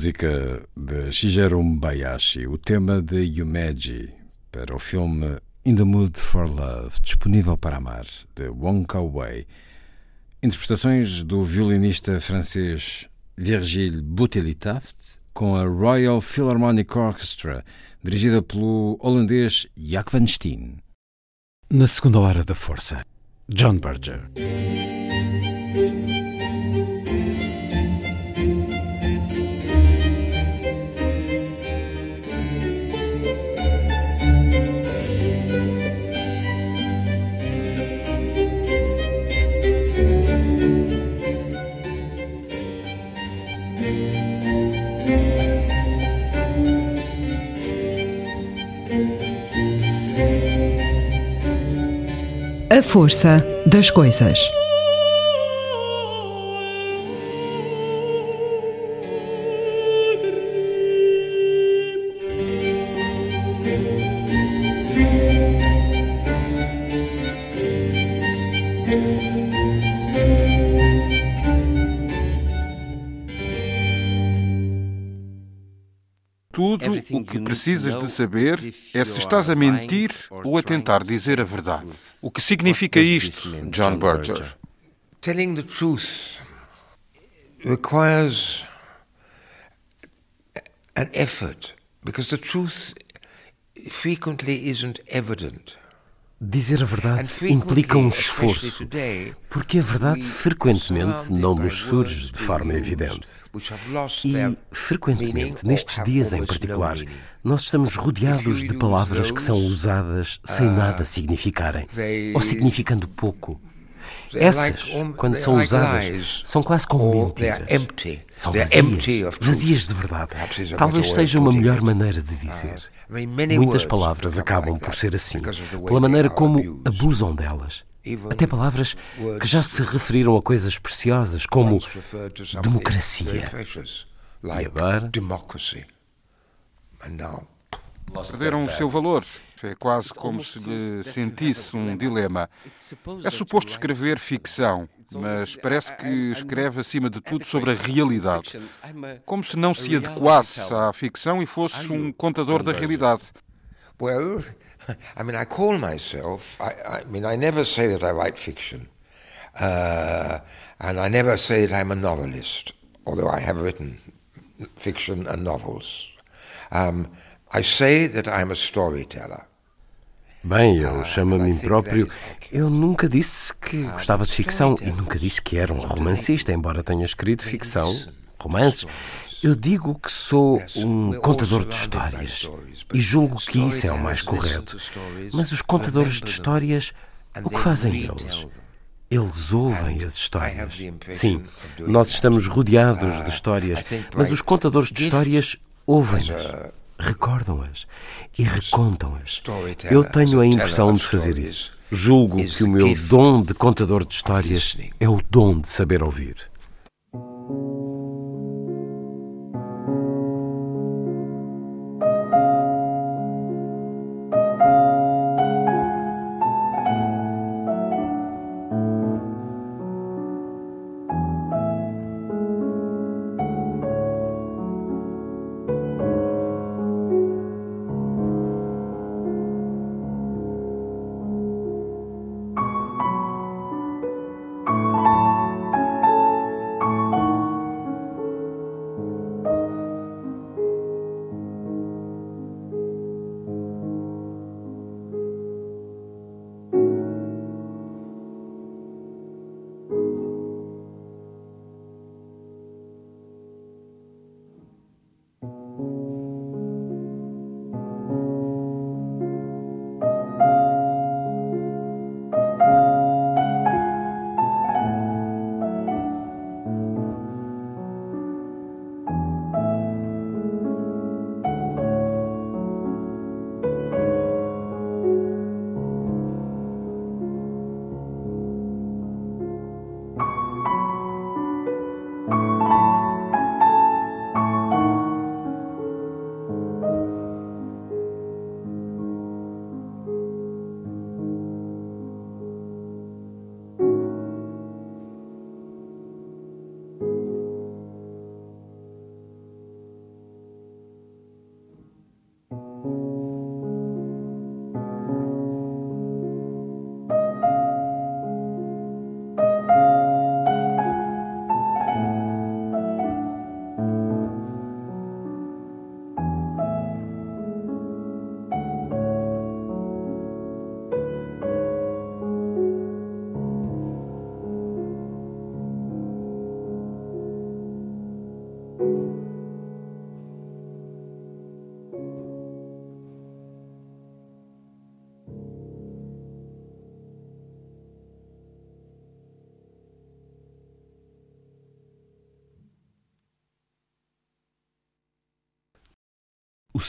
Música de Shigeru Bayashi, o tema de Yumeji, para o filme In the Mood for Love, disponível para amar, de Wong Kar-wai. Interpretações do violinista francês Virgile Bouteli-Taft com a Royal Philharmonic Orchestra, dirigida pelo holandês Jack Van Steen. Na segunda hora da força, John Berger. A força das coisas. Precisas de saber é se estás a mentir ou a tentar dizer a verdade. O que significa isto, John Berger? Telling the truth requires an effort because the truth frequently isn't evident. Dizer a verdade implica um esforço, porque a verdade frequentemente não nos surge de forma evidente. E, frequentemente, nestes dias em particular, nós estamos rodeados de palavras que são usadas sem nada significarem, ou significando pouco. Essas, quando são usadas, são quase como mentiras. São vazias, vazias de verdade. Talvez seja uma melhor maneira de dizer. Muitas palavras acabam por ser assim, pela maneira como abusam delas. Até palavras que já se referiram a coisas preciosas, como democracia. E agora? Perderam o seu valor. É quase como se lhe sentisse um dilema. É suposto escrever ficção, mas parece que escreve acima de tudo sobre a realidade. Como se não se adequasse à ficção e fosse um contador da realidade. Well, I mean, I call myself, I, I mean, I never say that I write fiction. Uh, and I never say that I'm a novelist, although I have written fiction and novels. Um, I say that I'm a storyteller. Bem, eu chamo a mim próprio. Eu nunca disse que gostava de ficção e nunca disse que era um romancista, embora tenha escrito ficção, romances. Eu digo que sou um contador de histórias. e julgo que isso é o mais correto. Mas os contadores de histórias, o que fazem eles? Eles ouvem as histórias. Sim, nós estamos rodeados de histórias, mas os contadores de histórias ouvem-nas recordam-as e recontam-as. Eu tenho a impressão de fazer isso. Julgo que o meu dom de contador de histórias é o dom de saber ouvir.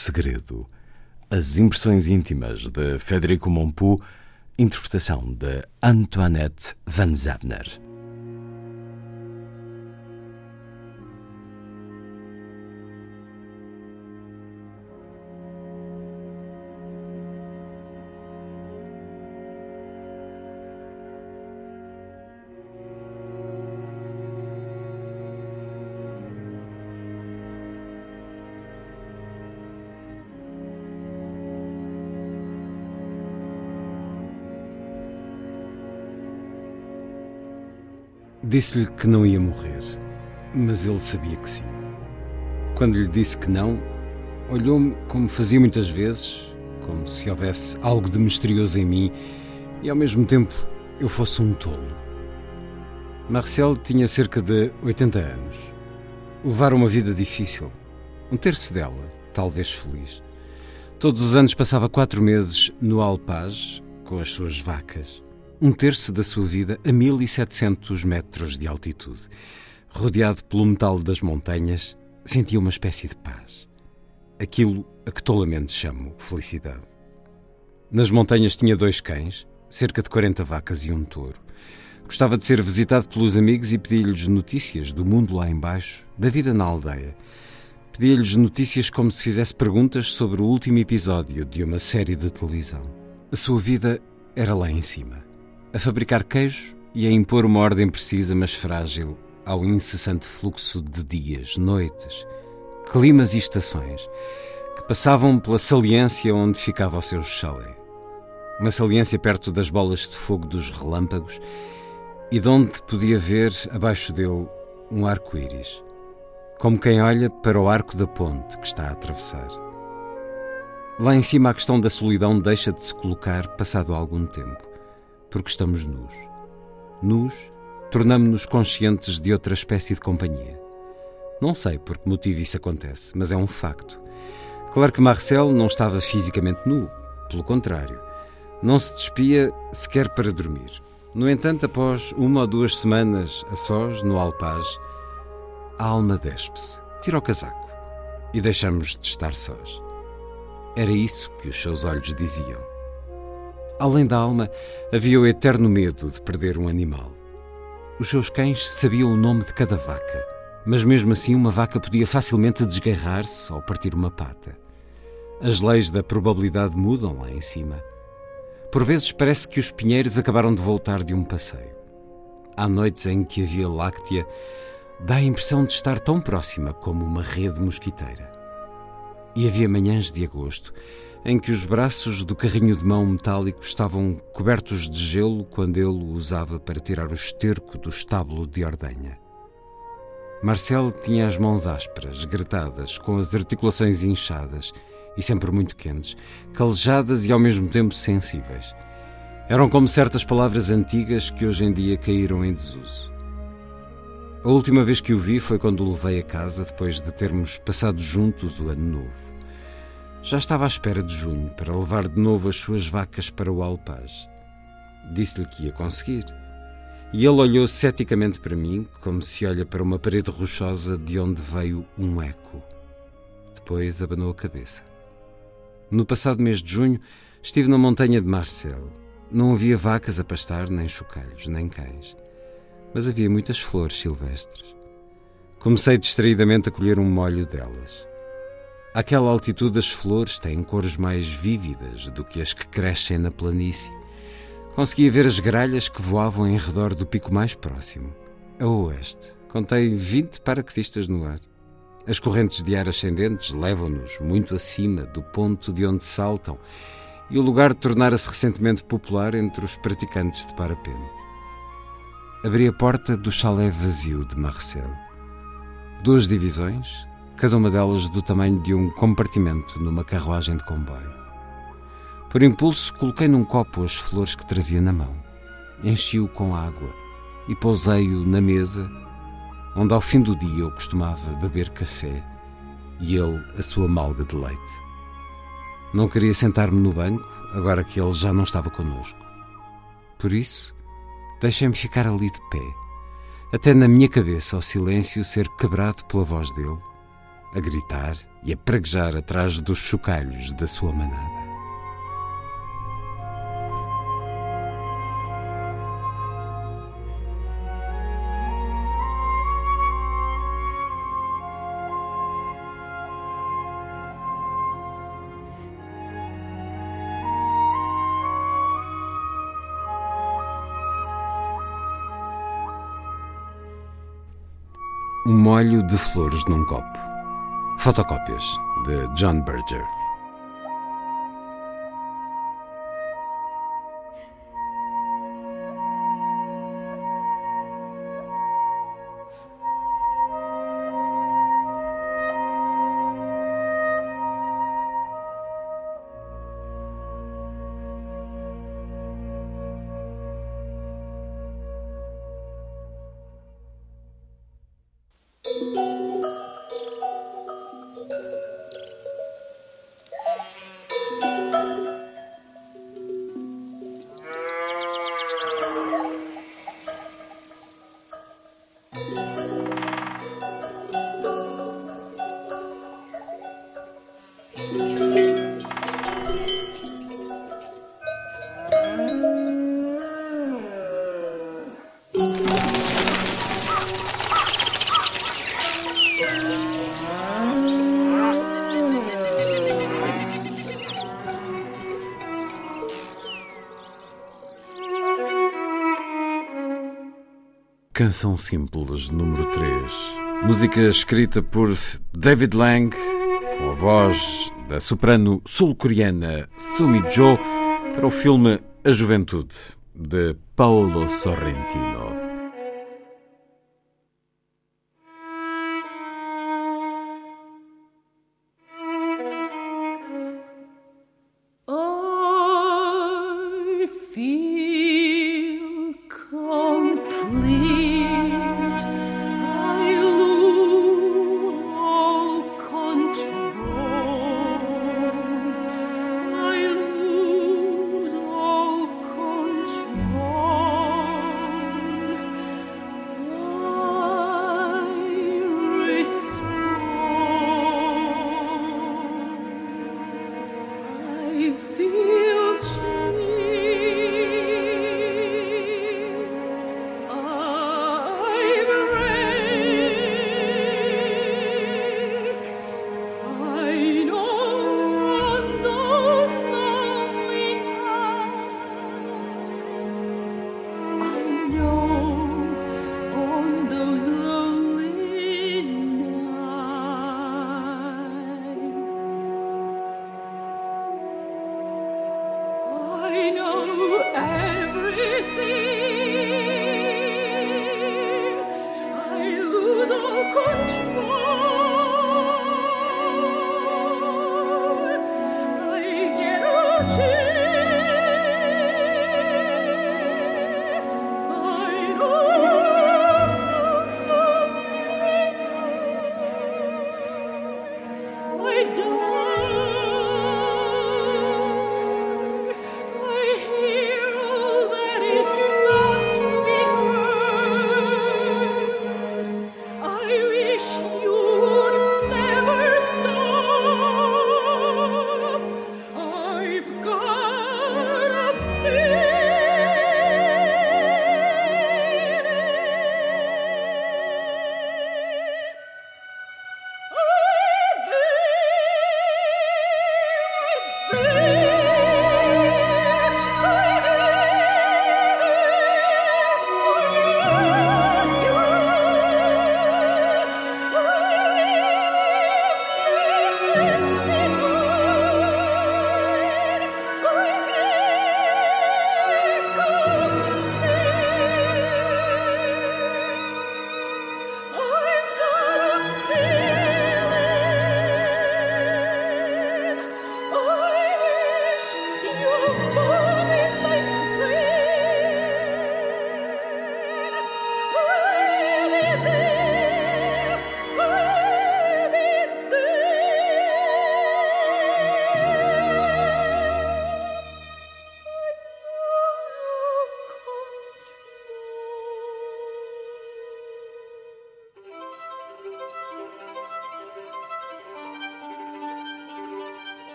Segredo. As impressões íntimas de Federico Mompou, interpretação de Antoinette Van Zabner. Disse-lhe que não ia morrer, mas ele sabia que sim. Quando lhe disse que não, olhou-me como fazia muitas vezes, como se houvesse algo de misterioso em mim e ao mesmo tempo eu fosse um tolo. Marcel tinha cerca de 80 anos. Levara uma vida difícil. Um terço dela, talvez feliz. Todos os anos passava quatro meses no Alpage com as suas vacas um terço da sua vida a 1700 metros de altitude. Rodeado pelo metal das montanhas, sentia uma espécie de paz. Aquilo a que tolamente chamo felicidade. Nas montanhas tinha dois cães, cerca de 40 vacas e um touro. Gostava de ser visitado pelos amigos e pedia-lhes notícias do mundo lá embaixo, da vida na aldeia. Pedia-lhes notícias como se fizesse perguntas sobre o último episódio de uma série de televisão. A sua vida era lá em cima a fabricar queijo e a impor uma ordem precisa, mas frágil, ao incessante fluxo de dias, noites, climas e estações que passavam pela saliência onde ficava o seu chalé. Uma saliência perto das bolas de fogo dos relâmpagos e de onde podia ver, abaixo dele, um arco-íris, como quem olha para o arco da ponte que está a atravessar. Lá em cima, a questão da solidão deixa de se colocar passado algum tempo porque estamos nus. Nus, tornamos-nos conscientes de outra espécie de companhia. Não sei por que motivo isso acontece, mas é um facto. Claro que Marcel não estava fisicamente nu, pelo contrário. Não se despia sequer para dormir. No entanto, após uma ou duas semanas a sós, no Alpage, a alma despe-se, tira o casaco e deixamos de estar sós. Era isso que os seus olhos diziam. Além da alma, havia o eterno medo de perder um animal. Os seus cães sabiam o nome de cada vaca, mas mesmo assim uma vaca podia facilmente desgarrar-se ou partir uma pata. As leis da probabilidade mudam lá em cima. Por vezes parece que os pinheiros acabaram de voltar de um passeio. Há noites em que a Via Láctea dá a impressão de estar tão próxima como uma rede mosquiteira. E havia manhãs de agosto em que os braços do carrinho de mão metálico estavam cobertos de gelo quando ele o usava para tirar o esterco do estábulo de ordenha. Marcel tinha as mãos ásperas, gretadas, com as articulações inchadas e sempre muito quentes, calejadas e ao mesmo tempo sensíveis. Eram como certas palavras antigas que hoje em dia caíram em desuso. A última vez que o vi foi quando o levei a casa depois de termos passado juntos o ano novo. Já estava à espera de junho para levar de novo as suas vacas para o Alpaz. Disse-lhe que ia conseguir. E ele olhou ceticamente para mim, como se olha para uma parede rochosa de onde veio um eco. Depois abanou a cabeça. No passado mês de junho, estive na montanha de Marcel. Não havia vacas a pastar, nem chocalhos, nem cães. Mas havia muitas flores silvestres. Comecei distraidamente a colher um molho delas. Àquela altitude, as flores têm cores mais vívidas do que as que crescem na planície. Conseguia ver as gralhas que voavam em redor do pico mais próximo. A oeste, contei 20 paraquedistas no ar. As correntes de ar ascendentes levam-nos muito acima do ponto de onde saltam e o lugar tornara-se recentemente popular entre os praticantes de parapente. Abri a porta do chalé vazio de Marcel. Duas divisões, cada uma delas do tamanho de um compartimento numa carruagem de comboio. Por impulso, coloquei num copo as flores que trazia na mão, enchi-o com água e pousei-o na mesa, onde ao fim do dia eu costumava beber café e ele a sua malga de leite. Não queria sentar-me no banco, agora que ele já não estava conosco. Por isso, deixei-me ficar ali de pé, até na minha cabeça o silêncio ser quebrado pela voz dele a gritar e a praguejar atrás dos chocalhos da sua manada. Um molho de flores num copo. Fotocópias de John Berger. Canção Simples, número 3. Música escrita por David Lang, com a voz da soprano sul-coreana Sumi Jo, para o filme A Juventude, de Paolo Sorrentino.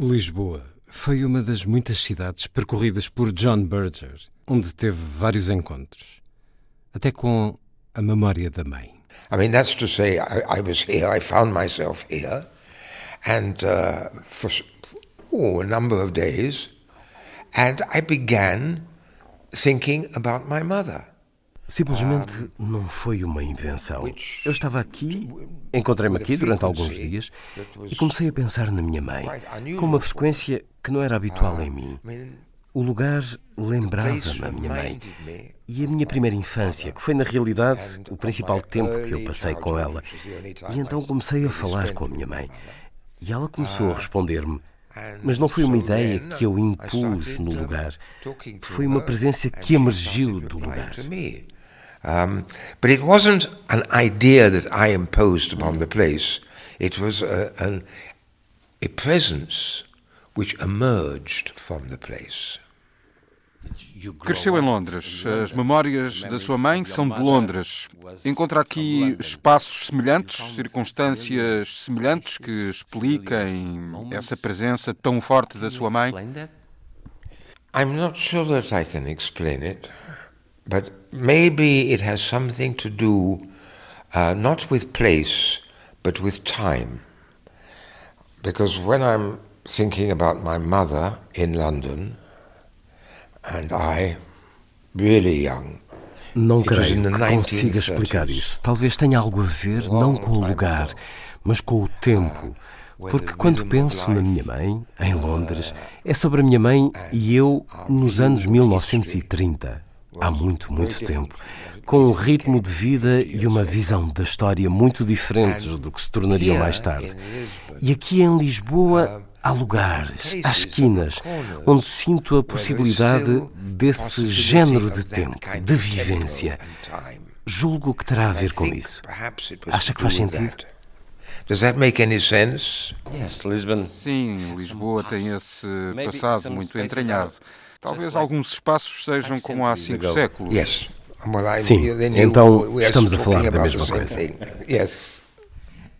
Lisboa foi uma das muitas cidades percorridas por John Berger, onde teve vários encontros, até com a memória da mãe. I mean, that's to say, I, I was here, I found myself here, and uh, for oh, a number of days, and I began thinking about my mother. Simplesmente não foi uma invenção. Eu estava aqui, encontrei-me aqui durante alguns dias e comecei a pensar na minha mãe, com uma frequência que não era habitual em mim. O lugar lembrava-me a minha mãe e a minha primeira infância, que foi na realidade o principal tempo que eu passei com ela. E então comecei a falar com a minha mãe e ela começou a responder-me. Mas não foi uma ideia que eu impus no lugar, foi uma presença que emergiu do lugar. Um, but it wasn't an idea that I imposed upon the place. It was a, an, a presence which emerged from the place. Cresceu em Londres. As memórias da sua mãe são de Londres. Encontra aqui espaços semelhantes, circunstâncias semelhantes que expliquem essa presença tão forte da sua mãe? I'm not sure that I can explain it. But maybe it has something to do uh, not with place, but with time. Because when I'm thinking about my mother in London, and I, really young, Não creio que consiga explicar isso. Talvez tenha algo a ver não com o lugar, mas com o tempo. Porque quando penso na minha mãe, em Londres, é sobre a minha mãe e eu nos anos 1930 há muito, muito tempo, com um ritmo de vida e uma visão da história muito diferentes do que se tornariam mais tarde. E aqui em Lisboa há lugares, há esquinas, onde sinto a possibilidade desse género de tempo, de vivência. Julgo que terá a ver com isso. Acha que faz sentido? Does that make any sense? Yes, Lisbon. Sim, Lisboa tem esse passado muito entranhado. Talvez alguns espaços sejam como há cinco séculos. Yes. Sim, então estamos a falar da mesma coisa. Yes.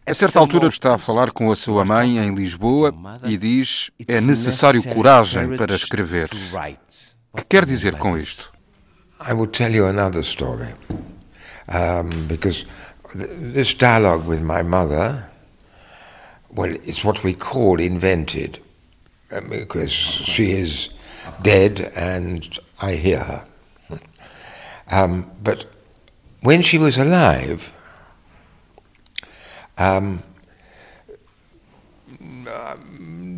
A certa altura está a falar com a sua mãe em Lisboa e diz é necessário coragem para escrever. O que quer dizer com isto? I will tell you another story. Um, because this dialogue with my mother, well, it's what we call invented. Because she is dead and I hear her. Um, but when she was alive, um,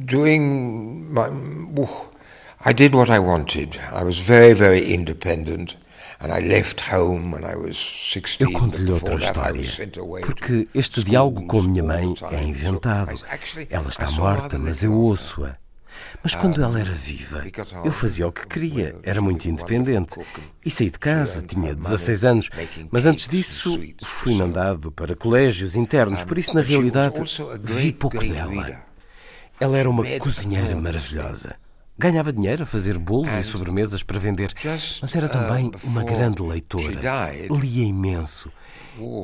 doing my, I did what I wanted. I was very, very independent. Eu conto-lhe outra história, porque este diálogo com a minha mãe é inventado. Ela está morta, mas eu ouço-a. Mas quando ela era viva, eu fazia o que queria, era muito independente. E saí de casa, tinha 16 anos, mas antes disso fui mandado para colégios internos, por isso, na realidade, vi pouco dela. Ela era uma cozinheira maravilhosa. Ganhava dinheiro a fazer bolos e sobremesas para vender, mas era também uma grande leitora. Lia imenso.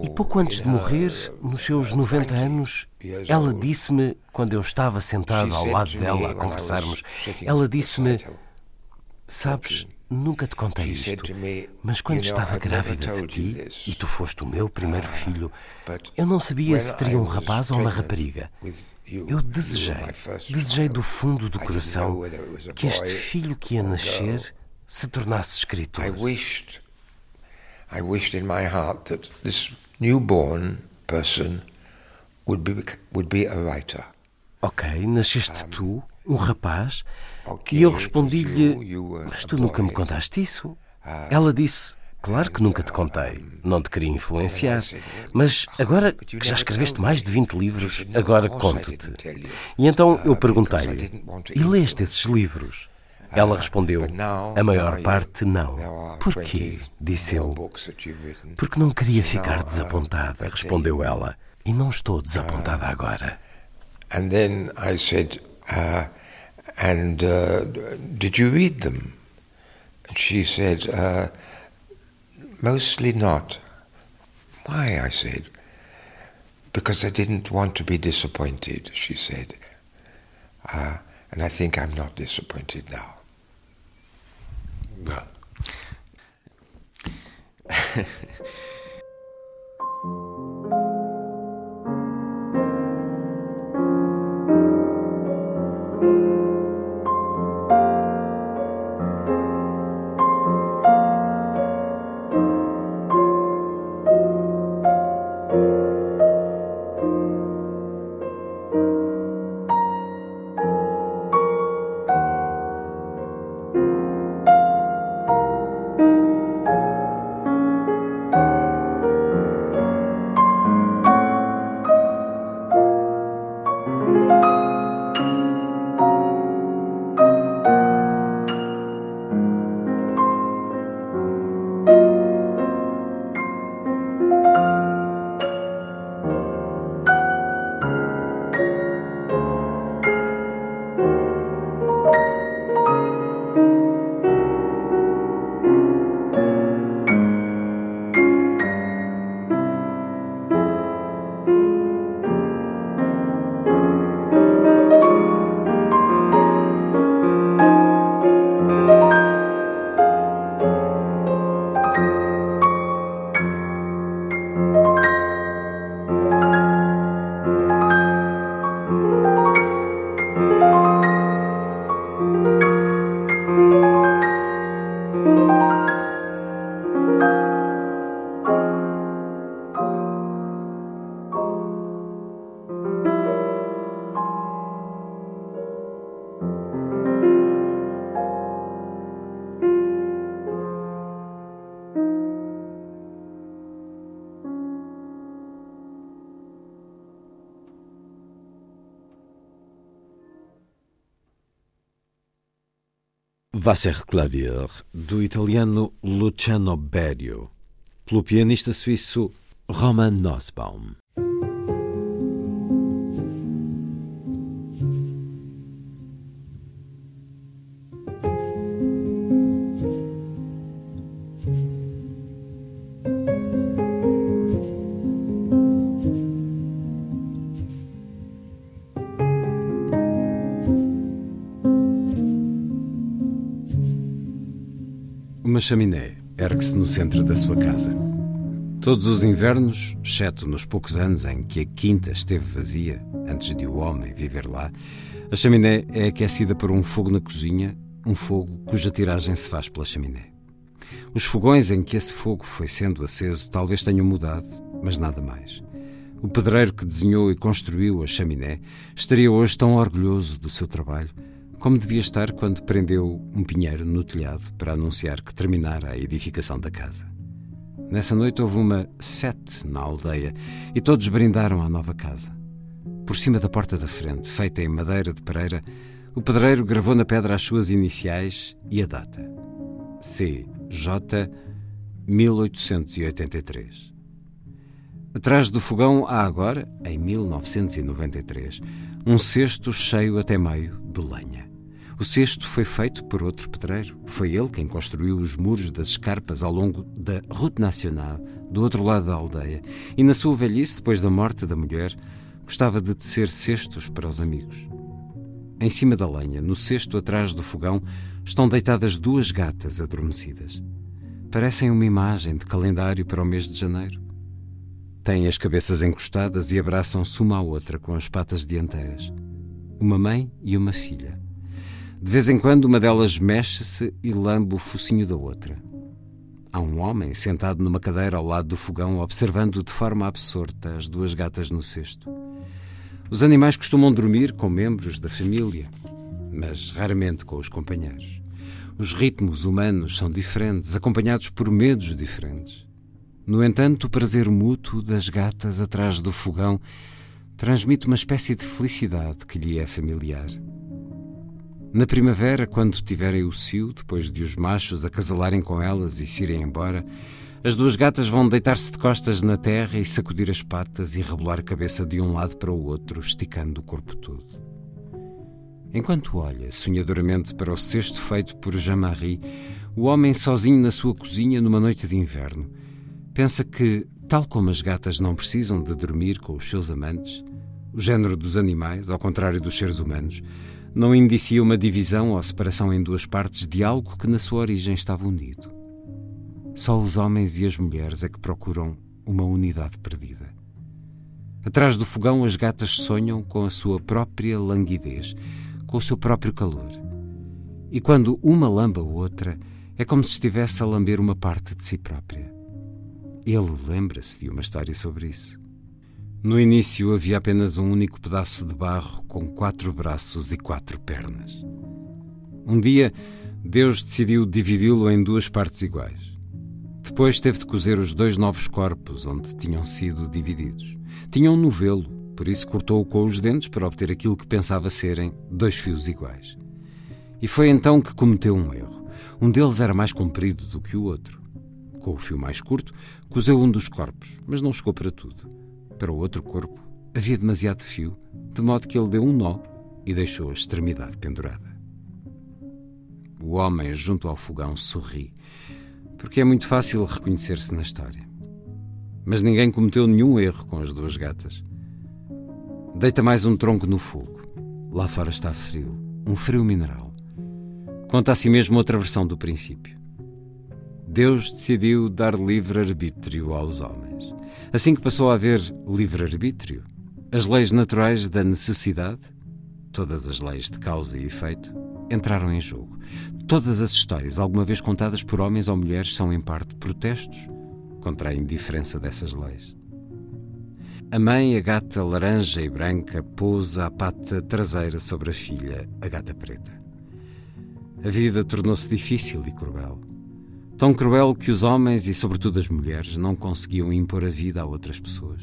E pouco antes de morrer, nos seus 90 anos, ela disse-me, quando eu estava sentado ao lado dela a conversarmos, ela disse-me: Sabes, nunca te contei isto, mas quando estava grávida de ti, e tu foste o meu primeiro filho, eu não sabia se teria um rapaz ou uma rapariga. Eu desejei, desejei do fundo do coração que este filho que ia nascer se tornasse escritor. I wished in my heart that this newborn person would be, would be a writer. Ok, nasceste tu, um rapaz, e eu respondi-lhe: Mas tu nunca me contaste isso? Ah, Ela disse: Claro que nunca te contei, não te queria influenciar, mas agora que já escreveste mais de 20 livros, agora conto-te. E então eu perguntei-lhe: E leste esses livros? Ela respondeu: A maior parte não. Por quê? Disse eu. Porque não queria ficar desapontada, respondeu ela. E não estou desapontada agora. And then I said, uh, and uh, did you read them? She said, uh, mostly not. Why? I said. Because I didn't want to be disappointed, she said. Uh, And I think I'm not disappointed now. Well. Wasserklavier, do italiano Luciano Berio, pelo pianista suíço Roman Nussbaum. Chaminé ergue-se no centro da sua casa. Todos os invernos, exceto nos poucos anos em que a quinta esteve vazia, antes de o homem viver lá, a chaminé é aquecida por um fogo na cozinha, um fogo cuja tiragem se faz pela chaminé. Os fogões em que esse fogo foi sendo aceso talvez tenham mudado, mas nada mais. O pedreiro que desenhou e construiu a chaminé estaria hoje tão orgulhoso do seu trabalho como devia estar quando prendeu um pinheiro no telhado para anunciar que terminara a edificação da casa. Nessa noite houve uma fête na aldeia e todos brindaram à nova casa. Por cima da porta da frente, feita em madeira de pereira, o pedreiro gravou na pedra as suas iniciais e a data: CJ 1883. Atrás do fogão há agora, em 1993, um cesto cheio até meio de lenha. O cesto foi feito por outro pedreiro. Foi ele quem construiu os muros das escarpas ao longo da Route Nacional, do outro lado da aldeia, e na sua velhice, depois da morte da mulher, gostava de tecer cestos para os amigos. Em cima da lenha, no cesto atrás do fogão, estão deitadas duas gatas adormecidas. Parecem uma imagem de calendário para o mês de janeiro. Têm as cabeças encostadas e abraçam-se uma à outra com as patas dianteiras. Uma mãe e uma filha. De vez em quando, uma delas mexe-se e lambe o focinho da outra. Há um homem sentado numa cadeira ao lado do fogão, observando de forma absorta as duas gatas no cesto. Os animais costumam dormir com membros da família, mas raramente com os companheiros. Os ritmos humanos são diferentes, acompanhados por medos diferentes. No entanto, o prazer mútuo das gatas atrás do fogão transmite uma espécie de felicidade que lhe é familiar. Na primavera, quando tiverem o cio, depois de os machos acasalarem com elas e se irem embora, as duas gatas vão deitar-se de costas na terra e sacudir as patas e rebolar a cabeça de um lado para o outro, esticando o corpo todo. Enquanto olha sonhadoramente para o cesto feito por Jean-Marie, o homem sozinho na sua cozinha numa noite de inverno, pensa que, tal como as gatas não precisam de dormir com os seus amantes, o género dos animais, ao contrário dos seres humanos, não indicia uma divisão ou separação em duas partes de algo que na sua origem estava unido. Só os homens e as mulheres é que procuram uma unidade perdida. Atrás do fogão, as gatas sonham com a sua própria languidez, com o seu próprio calor. E quando uma lamba a outra, é como se estivesse a lamber uma parte de si própria. Ele lembra-se de uma história sobre isso. No início havia apenas um único pedaço de barro com quatro braços e quatro pernas. Um dia, Deus decidiu dividi-lo em duas partes iguais. Depois teve de cozer os dois novos corpos onde tinham sido divididos. Tinham um novelo, por isso cortou-o com os dentes para obter aquilo que pensava serem dois fios iguais. E foi então que cometeu um erro. Um deles era mais comprido do que o outro. Com o fio mais curto, cozeu um dos corpos, mas não chegou para tudo. Para o outro corpo havia demasiado fio, de modo que ele deu um nó e deixou a extremidade pendurada. O homem, junto ao fogão, sorri, porque é muito fácil reconhecer-se na história. Mas ninguém cometeu nenhum erro com as duas gatas. Deita mais um tronco no fogo. Lá fora está frio, um frio mineral. Conta a si mesmo outra versão do princípio. Deus decidiu dar livre-arbítrio aos homens. Assim que passou a haver livre-arbítrio, as leis naturais da necessidade, todas as leis de causa e efeito, entraram em jogo. Todas as histórias alguma vez contadas por homens ou mulheres são, em parte, protestos contra a indiferença dessas leis. A mãe, a gata laranja e branca, pousa a pata traseira sobre a filha, a gata preta. A vida tornou-se difícil e cruel. Tão cruel que os homens e, sobretudo, as mulheres não conseguiam impor a vida a outras pessoas.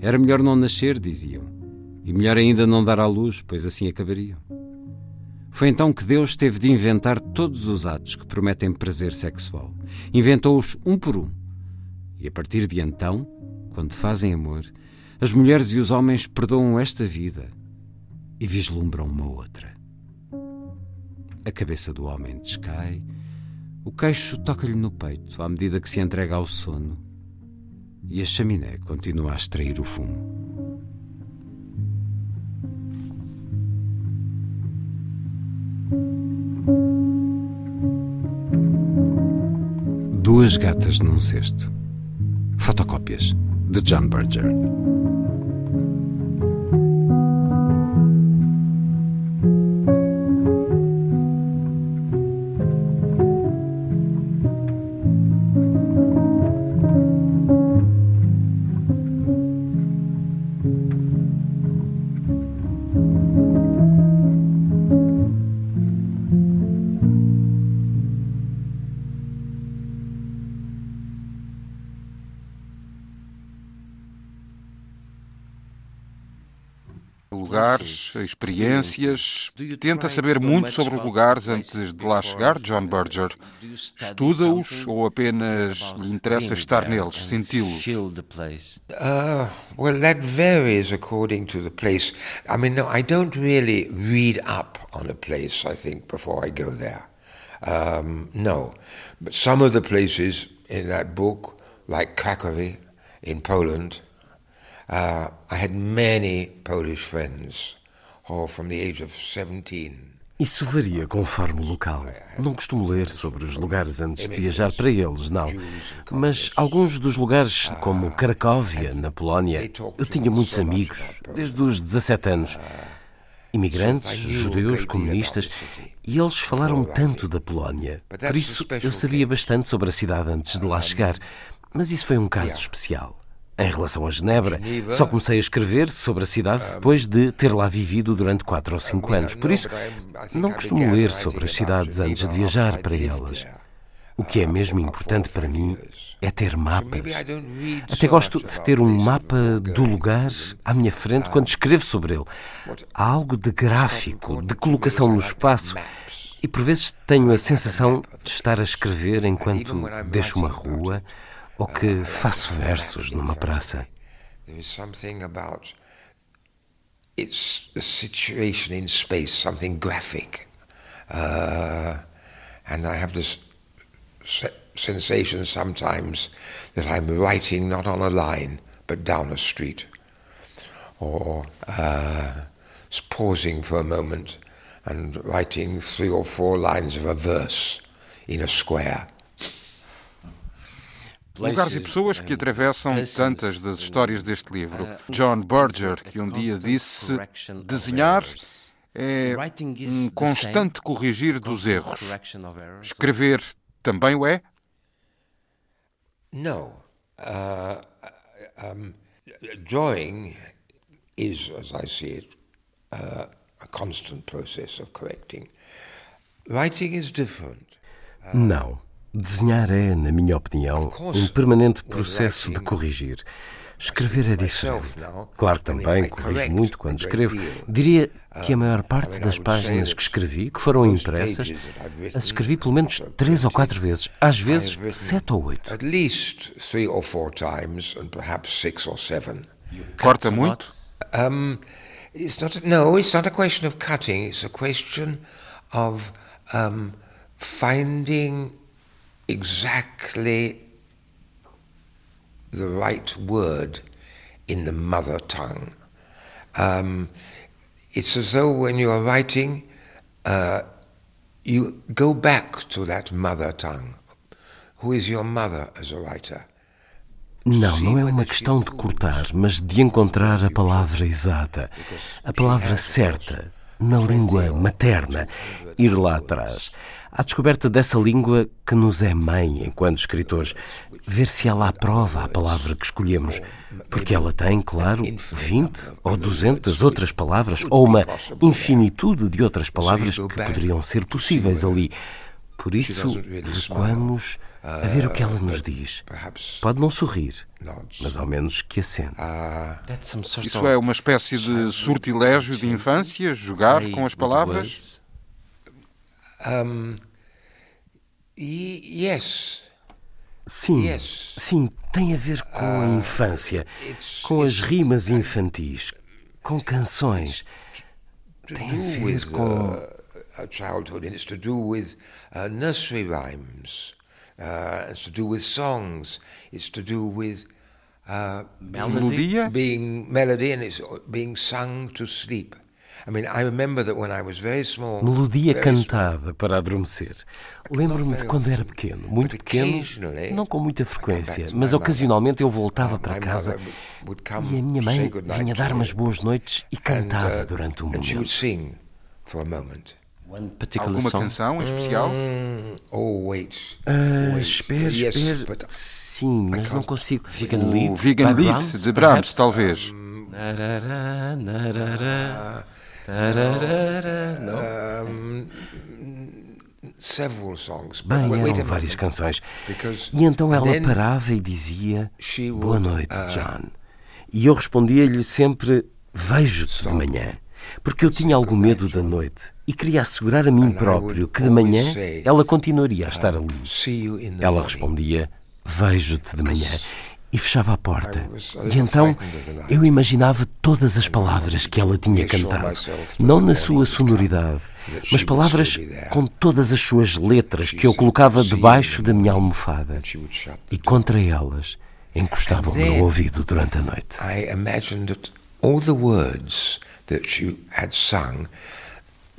Era melhor não nascer, diziam, e melhor ainda não dar à luz, pois assim acabariam. Foi então que Deus teve de inventar todos os atos que prometem prazer sexual. Inventou-os um por um. E a partir de então, quando fazem amor, as mulheres e os homens perdoam esta vida e vislumbram uma outra. A cabeça do homem descai o queixo toca-lhe no peito à medida que se entrega ao sono e a chaminé continua a extrair o fumo. Duas gatas num cesto. Fotocópias de John Berger. Experiências. Tenta saber muito sobre os lugares antes de lá chegar, John Berger. Estuda-os ou apenas lhe interessa estar neles, senti-los? Uh, well, that varies according to the place. I mean, no, I don't really read up on a place, I think, before I go there. Um, no. But some of the places in that book, like Krakow in Poland, Uh, I had many Polish friends, Isso varia conforme o local. Não costumo ler sobre os lugares antes de viajar para eles, não. Mas alguns dos lugares, como Cracóvia, na Polónia, eu tinha muitos amigos, desde os 17 anos. Imigrantes, judeus, comunistas, e eles falaram tanto da Polónia. Por isso, eu sabia bastante sobre a cidade antes de lá chegar. Mas isso foi um caso especial. Em relação a Genebra, só comecei a escrever sobre a cidade depois de ter lá vivido durante quatro ou cinco anos. Por isso, não costumo ler sobre as cidades antes de viajar para elas. O que é mesmo importante para mim é ter mapas. Até gosto de ter um mapa do lugar à minha frente quando escrevo sobre ele. Há algo de gráfico, de colocação no espaço. E por vezes tenho a sensação de estar a escrever enquanto deixo uma rua ou que faço versos numa praça. There is something about it's a situation in space, something graphic, uh, and I have this sensation sometimes that I'm writing not on a line but down a street, or uh, pausing for a moment and writing three or four lines of a verse in a square. Lugares e pessoas que atravessam tantas das histórias deste livro. John Berger, que um dia disse: desenhar é um constante corrigir dos erros. Escrever também o é? No. Uh, um, drawing is, as I see it, uh, a constant process of correcting. Writing is different. Não. Desenhar é, na minha opinião, um permanente processo de corrigir. Escrever é diferente. Claro que também corrijo muito quando escrevo. Diria que a maior parte das páginas que escrevi, que foram impressas, as escrevi pelo menos três ou quatro vezes, às vezes sete ou oito. Corta muito? Um, it's not, no, it's not a question of cutting. It's a question of um, finding exactly the right word in the mother tongue. Um, it's as though when you are writing, uh, you go back to that mother tongue. Who is your mother as a writer? Não, não é uma questão de cortar, mas de encontrar a palavra exata, a palavra certa, na língua materna, ir lá atrás à descoberta dessa língua que nos é mãe enquanto escritores, ver se ela aprova a palavra que escolhemos, porque ela tem, claro, 20 ou 200 outras palavras, ou uma infinitude de outras palavras que poderiam ser possíveis ali. Por isso, recuamos a ver o que ela nos diz. Pode não sorrir, mas ao menos que acende. Isso é uma espécie de sortilégio de infância, jogar com as palavras? Um, yes. Sim, yes. sim, tem a ver com a uh, infância, com as rimas infantis, com canções. Tem a ver com. Uh, childhood, and it's to do with uh, nursery rhymes, uh, it's to do with songs, it's to do with uh, melody, being melody, and it's being sung to sleep. Melodia cantada para adormecer. Lembro-me de quando era pequeno, muito pequeno, não com muita frequência, mas ocasionalmente eu voltava para casa e a minha mãe vinha dar-me as boas noites e cantava uh, durante um momento. Alguma canção em especial? Oh, wait. Uh, espera, espera. Sim, mas não consigo. Vegan Lead, Vegan Lead de Brahms, talvez. Bem, eram várias canções. E então ela parava e dizia: Boa noite, uh, John. E eu respondia-lhe sempre: Vejo-te de manhã. Porque eu tinha algum medo da noite e queria assegurar a mim próprio que de manhã ela continuaria a estar ali. Ela respondia: Vejo-te de manhã e fechava a porta. E então eu imaginava todas as palavras que ela tinha cantado, não na sua sonoridade, mas palavras com todas as suas letras que eu colocava debaixo da minha almofada. E contra elas encostava o meu ouvido durante a noite. I imagined that all the words that she had sung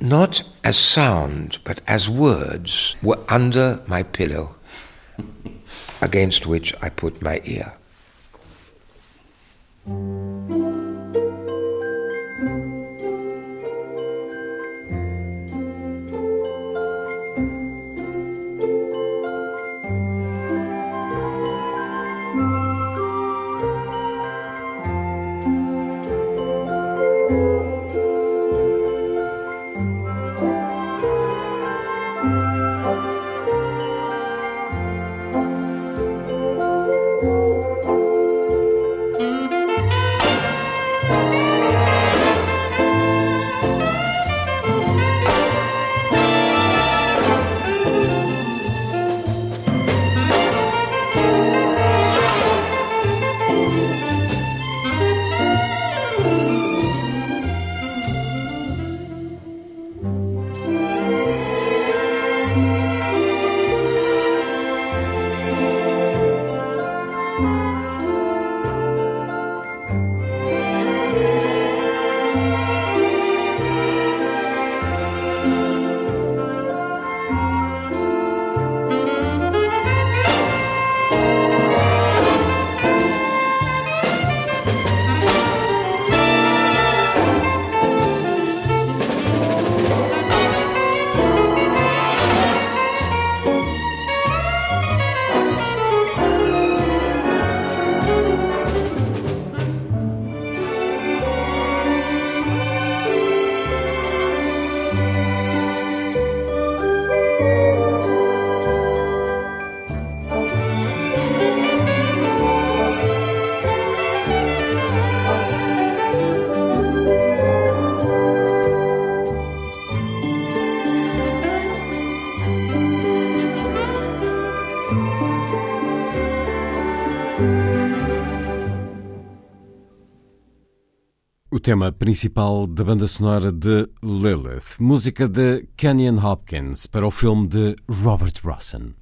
not as sound, but as words, were under my pillow, against which I put my ear. thank you tema principal da banda sonora de Lilith, música de Kenyon Hopkins para o filme de Robert Rossen.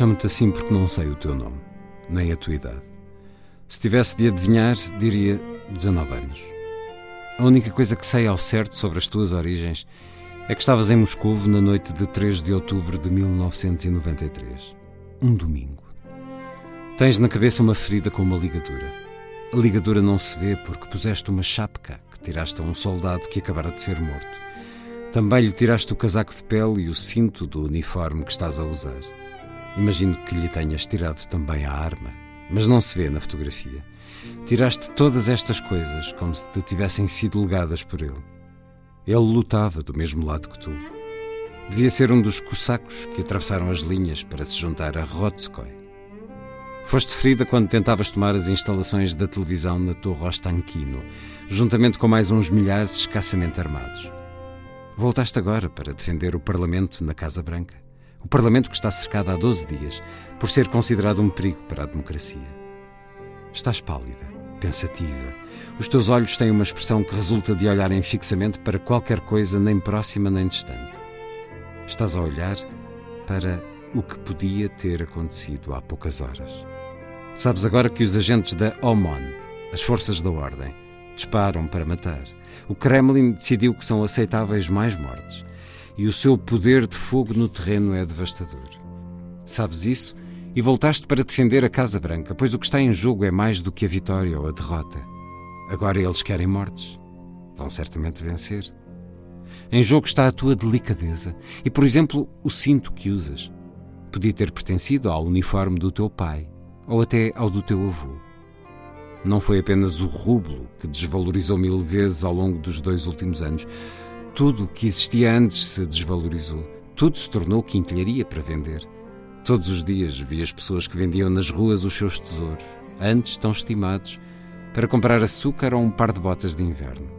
Chamo-te assim porque não sei o teu nome, nem a tua idade. Se tivesse de adivinhar, diria 19 anos. A única coisa que sei ao certo sobre as tuas origens é que estavas em Moscou na noite de 3 de outubro de 1993. Um domingo. Tens na cabeça uma ferida com uma ligadura. A ligadura não se vê porque puseste uma chapca que tiraste a um soldado que acabara de ser morto. Também lhe tiraste o casaco de pele e o cinto do uniforme que estás a usar. Imagino que lhe tenhas tirado também a arma, mas não se vê na fotografia. Tiraste todas estas coisas como se te tivessem sido legadas por ele. Ele lutava do mesmo lado que tu. Devia ser um dos cossacos que atravessaram as linhas para se juntar a Rotskoy. Foste ferida quando tentavas tomar as instalações da televisão na Torre Ostankino, juntamente com mais uns milhares escassamente armados. Voltaste agora para defender o Parlamento na Casa Branca. O Parlamento que está cercado há 12 dias por ser considerado um perigo para a democracia. Estás pálida, pensativa. Os teus olhos têm uma expressão que resulta de olharem fixamente para qualquer coisa, nem próxima nem distante. Estás a olhar para o que podia ter acontecido há poucas horas. Sabes agora que os agentes da OMON, as forças da ordem, disparam para matar. O Kremlin decidiu que são aceitáveis mais mortes e o seu poder de fogo no terreno é devastador. Sabes isso e voltaste para defender a Casa Branca, pois o que está em jogo é mais do que a vitória ou a derrota. Agora eles querem mortes. Vão certamente vencer. Em jogo está a tua delicadeza e, por exemplo, o cinto que usas. Podia ter pertencido ao uniforme do teu pai ou até ao do teu avô. Não foi apenas o rublo que desvalorizou mil vezes ao longo dos dois últimos anos. Tudo que existia antes se desvalorizou. Tudo se tornou quinquilharia para vender. Todos os dias vi as pessoas que vendiam nas ruas os seus tesouros, antes tão estimados, para comprar açúcar ou um par de botas de inverno.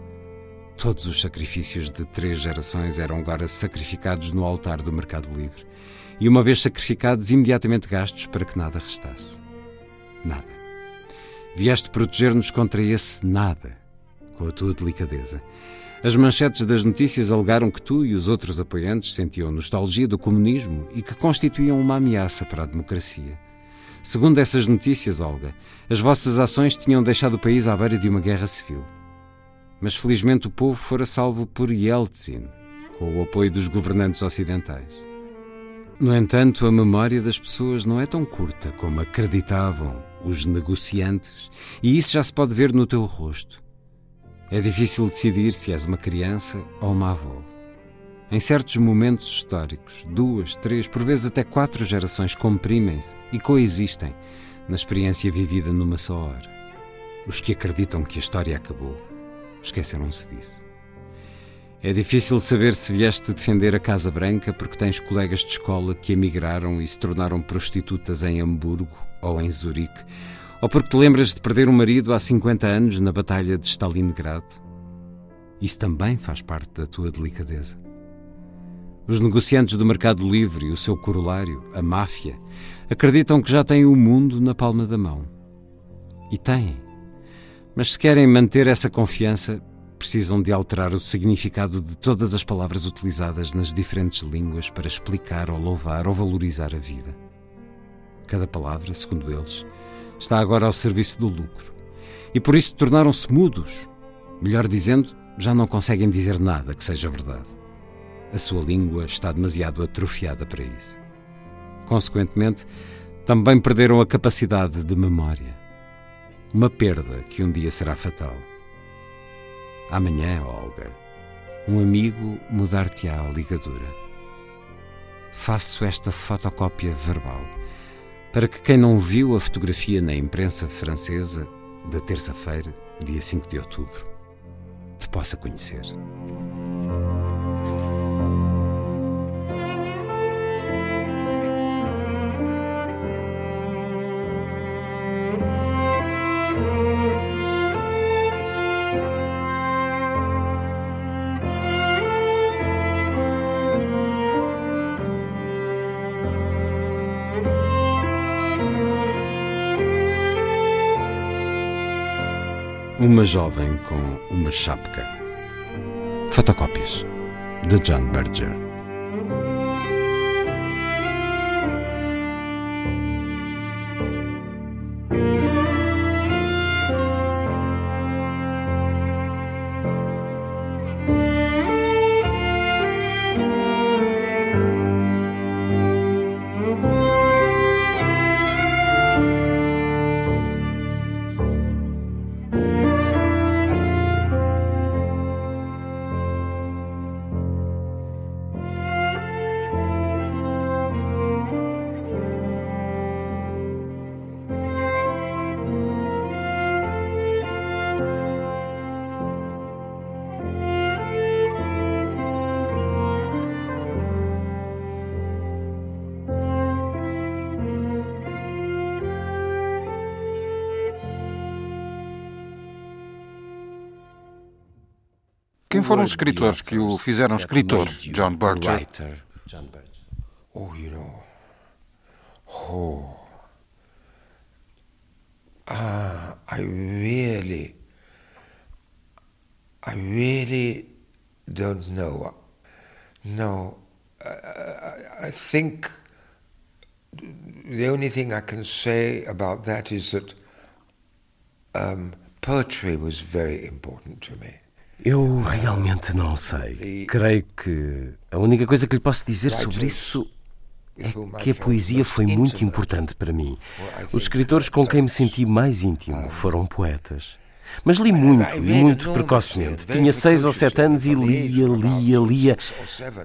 Todos os sacrifícios de três gerações eram agora sacrificados no altar do Mercado Livre. E uma vez sacrificados, imediatamente gastos para que nada restasse. Nada. Vieste proteger-nos contra esse nada, com a tua delicadeza. As manchetes das notícias alegaram que tu e os outros apoiantes sentiam nostalgia do comunismo e que constituíam uma ameaça para a democracia. Segundo essas notícias, Olga, as vossas ações tinham deixado o país à beira de uma guerra civil. Mas felizmente o povo fora salvo por Yeltsin, com o apoio dos governantes ocidentais. No entanto, a memória das pessoas não é tão curta como acreditavam os negociantes, e isso já se pode ver no teu rosto. É difícil decidir se és uma criança ou uma avó. Em certos momentos históricos, duas, três, por vezes até quatro gerações comprimem-se e coexistem na experiência vivida numa só hora. Os que acreditam que a história acabou esqueceram-se disso. É difícil saber se vieste defender a Casa Branca porque tens colegas de escola que emigraram e se tornaram prostitutas em Hamburgo ou em Zurique ou porque te lembras de perder um marido há 50 anos na Batalha de Stalingrado? Isso também faz parte da tua delicadeza. Os negociantes do mercado livre e o seu corolário, a máfia, acreditam que já têm o mundo na palma da mão. E têm. Mas se querem manter essa confiança, precisam de alterar o significado de todas as palavras utilizadas nas diferentes línguas para explicar ou louvar ou valorizar a vida. Cada palavra, segundo eles, está agora ao serviço do lucro. E por isso tornaram-se mudos. Melhor dizendo, já não conseguem dizer nada que seja verdade. A sua língua está demasiado atrofiada para isso. Consequentemente, também perderam a capacidade de memória. Uma perda que um dia será fatal. Amanhã, Olga, um amigo mudar-te-á a ligadura. faço esta fotocópia verbal para que quem não viu a fotografia na imprensa francesa da terça-feira, dia 5 de outubro, te possa conhecer. Uma jovem com uma chapca. Fotocópias de John Berger. Foram os escritores que o fizeram escritor, John Berger? Oh, you know. Oh. Ah, I really, I really don't know. No, I, I think the only thing I can say about that is that um, poetry was very important to me. Eu realmente não sei. Creio que a única coisa que lhe posso dizer sobre isso é que a poesia foi muito importante para mim. Os escritores com quem me senti mais íntimo foram poetas. Mas li muito, e muito precocemente. Tinha seis ou sete anos e lia, lia, lia.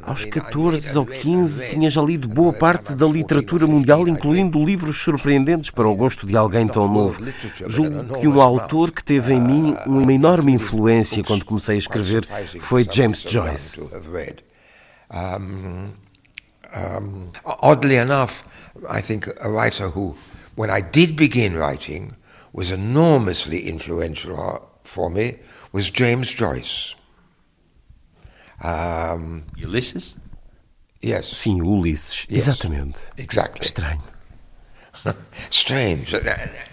Aos 14 ou 15 tinha já lido boa parte da literatura mundial, incluindo livros surpreendentes para o gosto de alguém tão novo. Julgo que um autor que teve em mim uma enorme influência quando comecei a escrever foi James Joyce. Um, um, oddly enough, I think a writer who, when I did begin writing, was enormously influential for me was James Joyce. Um, Ulysses? Yes. Sim, Ulisses. Yes. Exatamente. Exactly. Estranho. Strange.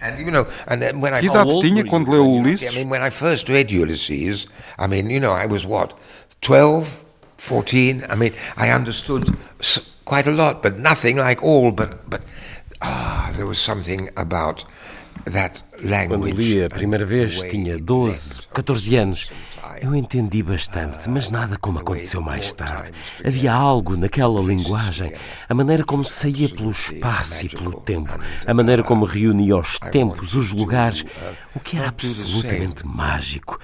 And, you know, and when I que idade tinha quando leu Ulisses? I mean, when I first read Ulysses, I mean, you know, I was what, 12, 14? I mean, I understood quite a lot, but nothing like all, but, but ah, there was something about quando li a primeira vez tinha 12, 14 anos. Eu entendi bastante, mas nada como aconteceu mais tarde. Havia algo naquela linguagem, a maneira como saía pelo espaço e pelo tempo, a maneira como reunia os tempos, os lugares, o que era absolutamente mágico.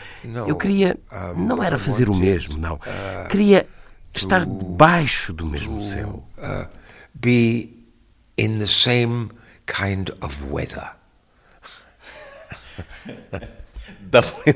Eu queria, não era fazer o mesmo, não. Queria estar debaixo do mesmo céu. Be in the same kind of weather. Dublin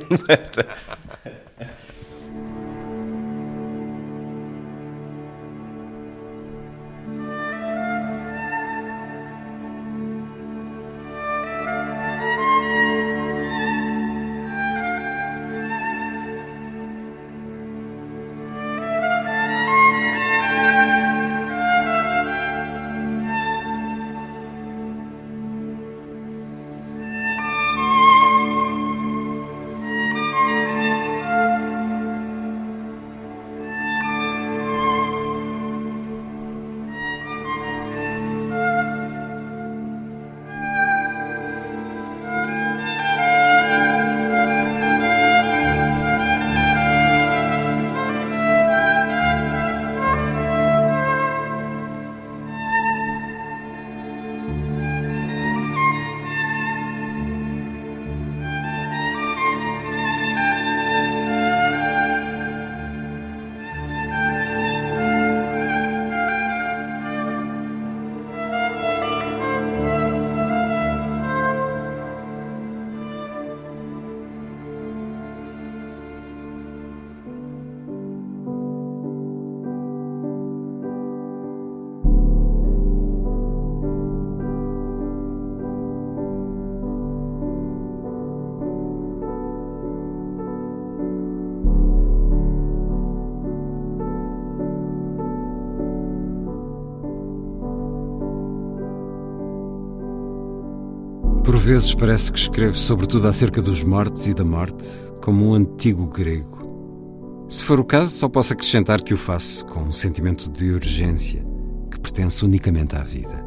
vezes parece que escreve sobretudo acerca dos mortos e da morte, como um antigo grego. Se for o caso, só posso acrescentar que o faço com um sentimento de urgência que pertence unicamente à vida.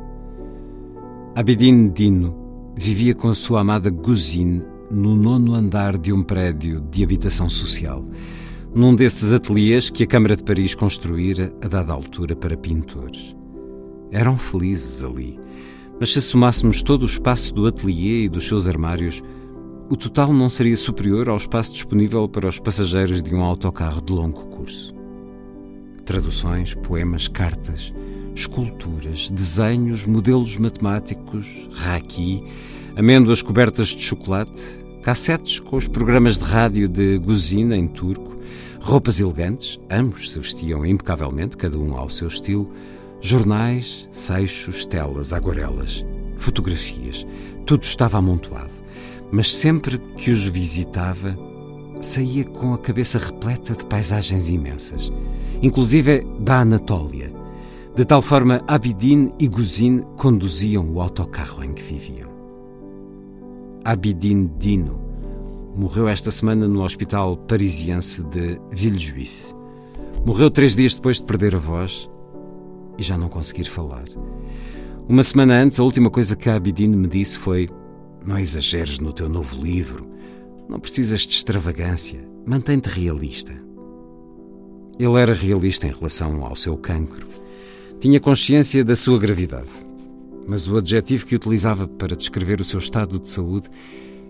Abidin Dino vivia com a sua amada Guzine no nono andar de um prédio de habitação social, num desses ateliês que a Câmara de Paris construíra a dada altura para pintores. Eram felizes ali, mas se somássemos todo o espaço do ateliê e dos seus armários, o total não seria superior ao espaço disponível para os passageiros de um autocarro de longo curso. Traduções, poemas, cartas, esculturas, desenhos, modelos matemáticos, raqui, amêndoas cobertas de chocolate, cassetes com os programas de rádio de Guzina em turco, roupas elegantes, ambos se vestiam impecavelmente, cada um ao seu estilo, jornais, seixos, telas, aguarelas, fotografias, tudo estava amontoado mas sempre que os visitava, saía com a cabeça repleta de paisagens imensas, inclusive da Anatólia. De tal forma, Abidin e Guzin conduziam o autocarro em que viviam. Abidin Dino morreu esta semana no hospital parisiense de Villejuif. Morreu três dias depois de perder a voz e já não conseguir falar. Uma semana antes, a última coisa que Abidin me disse foi: não exageres no teu novo livro. Não precisas de extravagância. Mantém-te realista. Ele era realista em relação ao seu cancro. Tinha consciência da sua gravidade. Mas o adjetivo que utilizava para descrever o seu estado de saúde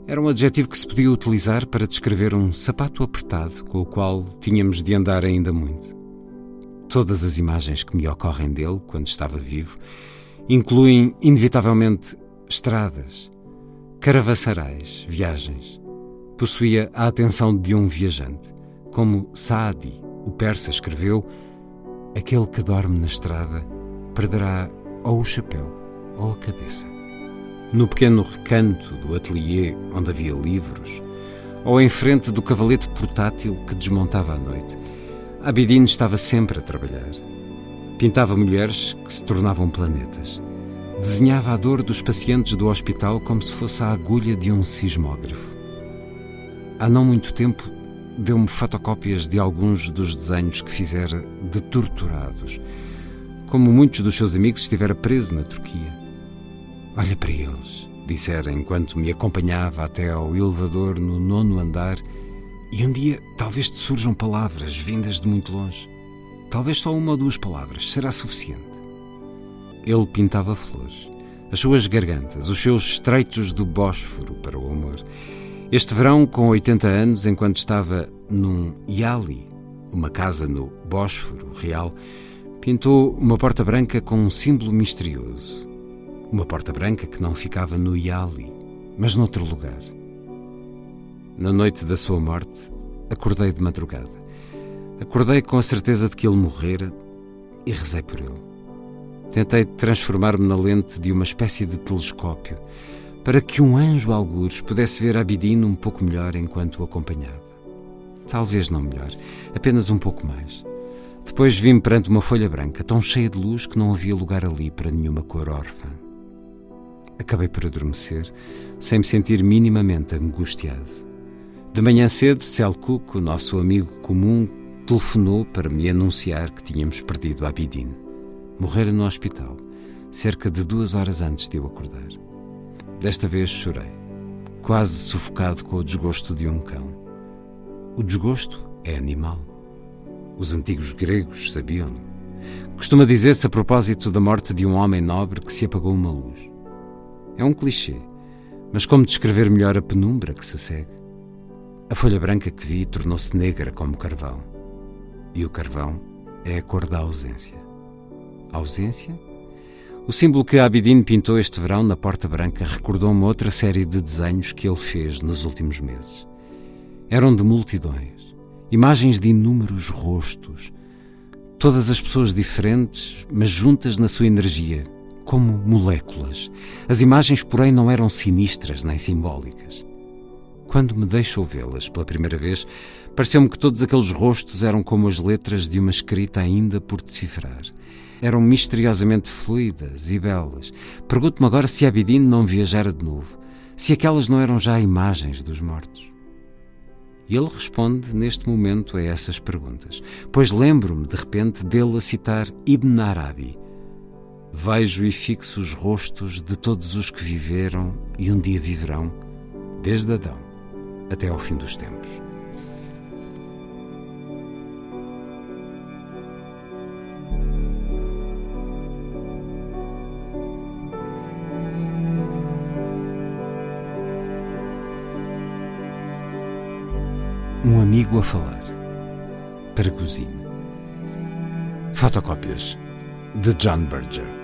era um adjetivo que se podia utilizar para descrever um sapato apertado com o qual tínhamos de andar ainda muito. Todas as imagens que me ocorrem dele quando estava vivo incluem, inevitavelmente, estradas, Caravassarais, viagens. Possuía a atenção de um viajante. Como Saadi, o persa, escreveu: Aquele que dorme na estrada perderá ou o chapéu ou a cabeça. No pequeno recanto do ateliê onde havia livros, ou em frente do cavalete portátil que desmontava à noite, Abidine estava sempre a trabalhar. Pintava mulheres que se tornavam planetas. Desenhava a dor dos pacientes do hospital como se fosse a agulha de um sismógrafo. Há não muito tempo deu-me fotocópias de alguns dos desenhos que fizera de torturados, como muitos dos seus amigos estivera preso na Turquia. Olha para eles, dissera enquanto me acompanhava até ao elevador no nono andar, e um dia talvez te surjam palavras vindas de muito longe. Talvez só uma ou duas palavras será suficiente. Ele pintava flores, as suas gargantas, os seus estreitos do Bósforo para o amor. Este verão, com 80 anos, enquanto estava num Yali, uma casa no Bósforo Real, pintou uma porta branca com um símbolo misterioso. Uma porta branca que não ficava no Yali, mas noutro lugar. Na noite da sua morte, acordei de madrugada. Acordei com a certeza de que ele morrera e rezei por ele. Tentei transformar-me na lente de uma espécie de telescópio para que um anjo algures pudesse ver Abidino um pouco melhor enquanto o acompanhava. Talvez não melhor, apenas um pouco mais. Depois vi-me perante uma folha branca, tão cheia de luz que não havia lugar ali para nenhuma cor órfã. Acabei por adormecer, sem me sentir minimamente angustiado. De manhã cedo, Selkuk, o nosso amigo comum, telefonou para me anunciar que tínhamos perdido Abidine. Morrera no hospital, cerca de duas horas antes de eu acordar. Desta vez chorei, quase sufocado com o desgosto de um cão. O desgosto é animal. Os antigos gregos sabiam-no. Costuma dizer-se a propósito da morte de um homem nobre que se apagou uma luz. É um clichê, mas como descrever melhor a penumbra que se segue? A folha branca que vi tornou-se negra como carvão. E o carvão é a cor da ausência ausência? O símbolo que Abidine pintou este verão na Porta Branca recordou-me outra série de desenhos que ele fez nos últimos meses. Eram de multidões, imagens de inúmeros rostos, todas as pessoas diferentes, mas juntas na sua energia, como moléculas. As imagens, porém, não eram sinistras nem simbólicas. Quando me deixou vê-las pela primeira vez, pareceu-me que todos aqueles rostos eram como as letras de uma escrita ainda por decifrar eram misteriosamente fluidas e belas. Pergunto-me agora se Abidine não viajara de novo, se aquelas não eram já imagens dos mortos. E ele responde neste momento a essas perguntas, pois lembro-me de repente dele a citar Ibn Arabi. Vejo e fixo os rostos de todos os que viveram e um dia viverão, desde Adão até ao fim dos tempos. Um amigo a falar. Para cozinha. Fotocópias de John Berger.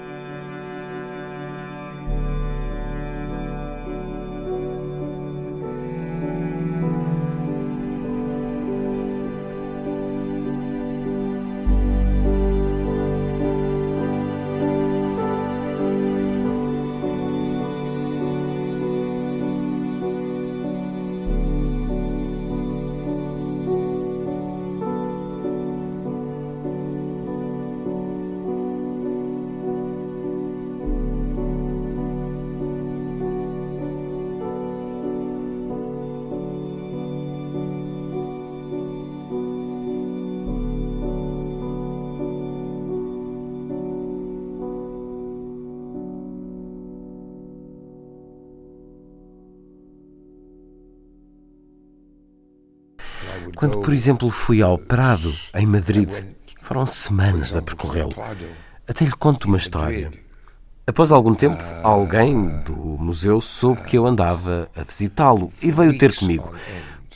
Quando, por exemplo, fui ao Prado, em Madrid, foram semanas a percorrê-lo. Até lhe conto uma história. Após algum tempo, alguém do museu soube que eu andava a visitá-lo e veio ter comigo.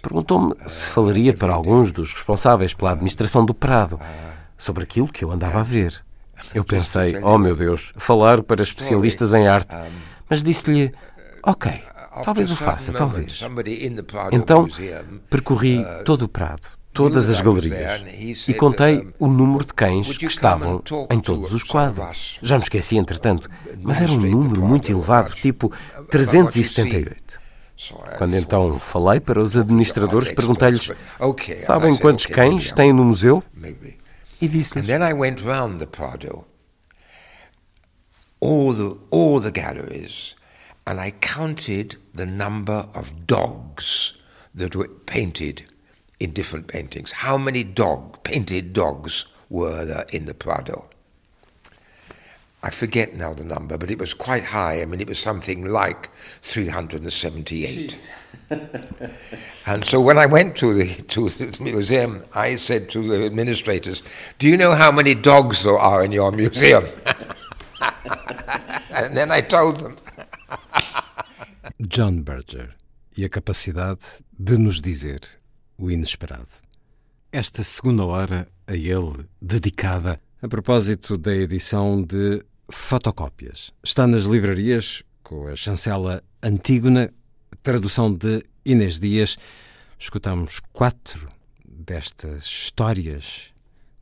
Perguntou-me se falaria para alguns dos responsáveis pela administração do Prado sobre aquilo que eu andava a ver. Eu pensei, oh meu Deus, falar para especialistas em arte. Mas disse-lhe, ok, Talvez o faça, talvez. Então, percorri uh, todo o Prado, todas as galerias, e contei o número de cães que estavam em todos os quadros. Já me esqueci, entretanto, mas era um número muito elevado, tipo 378. Quando então falei para os administradores, perguntei-lhes: Sabem quantos cães têm no museu? E disse-lhes: All the, all the galleries and I counted the number of dogs that were painted in different paintings. How many dog painted dogs were there in the Prado? I forget now the number, but it was quite high. I mean, it was something like 378. and so when I went to the, to the museum, I said to the administrators, Do you know how many dogs there are in your museum? and then I told them. John Berger e a capacidade de nos dizer o inesperado. Esta segunda hora a ele dedicada a propósito da edição de Fotocópias. Está nas livrarias com a chancela Antígona, tradução de Inês Dias. Escutamos quatro destas histórias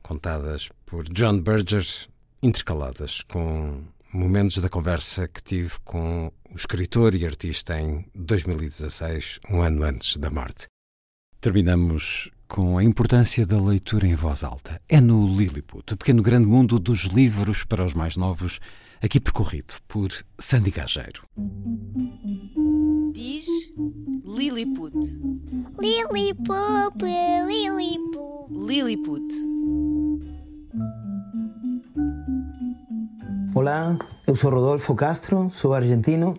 contadas por John Berger, intercaladas com momentos da conversa que tive com o escritor e artista em 2016, um ano antes da morte. Terminamos com a importância da leitura em voz alta. É no Lilliput, o pequeno grande mundo dos livros para os mais novos, aqui percorrido por Sandy Gageiro. Diz Lilliput. Lilliput, Lilliput. Lilliput. Olá, eu sou Rodolfo Castro, sou argentino,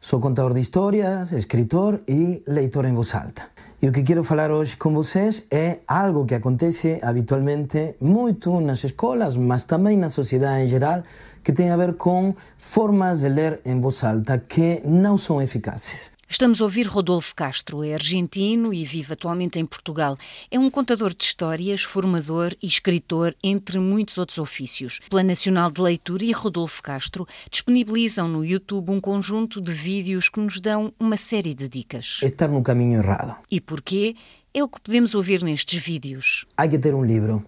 sou contador de histórias, escritor e leitor em voz alta. E o que quero falar hoje com vocês é algo que acontece habitualmente muito nas escolas, mas também na sociedade em geral, que tem a ver com formas de ler em voz alta que não são eficazes. Estamos a ouvir Rodolfo Castro, é argentino e vive atualmente em Portugal. É um contador de histórias, formador e escritor, entre muitos outros ofícios. Plano Nacional de Leitura e Rodolfo Castro disponibilizam no YouTube um conjunto de vídeos que nos dão uma série de dicas. Estar no caminho errado. E porquê? É o que podemos ouvir nestes vídeos. Há que ter um livro.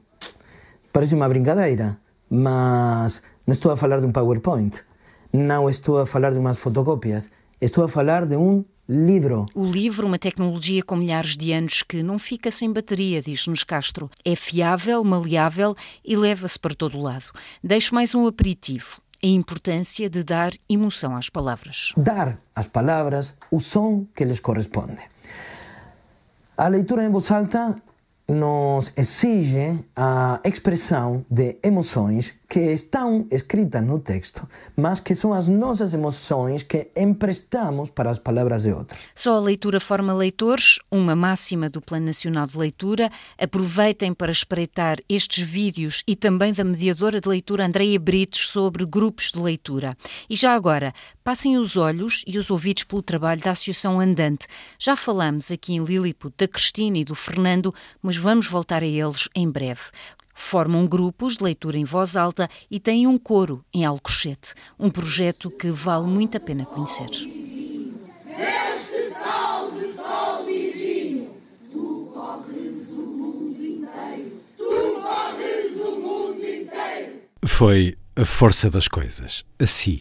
Parece uma brincadeira, mas não estou a falar de um PowerPoint. Não estou a falar de umas fotocópias Estou a falar de um livro. O livro, uma tecnologia com milhares de anos que não fica sem bateria, diz-nos Castro. É fiável, maleável e leva-se para todo o lado. Deixo mais um aperitivo. a importância de dar emoção às palavras. Dar às palavras o som que lhes corresponde. A leitura em voz alta nos exige a expressão de emoções que estão escritas no texto, mas que são as nossas emoções que emprestamos para as palavras de outros. Só a leitura forma leitores, uma máxima do Plano Nacional de Leitura. Aproveitem para espreitar estes vídeos e também da mediadora de leitura Andreia Brites sobre grupos de leitura. E já agora, passem os olhos e os ouvidos pelo trabalho da Associação Andante. Já falamos aqui em Lilliput da Cristina e do Fernando, mas vamos voltar a eles em breve. Formam grupos de leitura em voz alta e têm um coro em Alcochete, um projeto que vale muito a pena conhecer. Este sal de sol divino, tu corres o mundo inteiro, tu corres o mundo inteiro. Foi a força das coisas. Assim,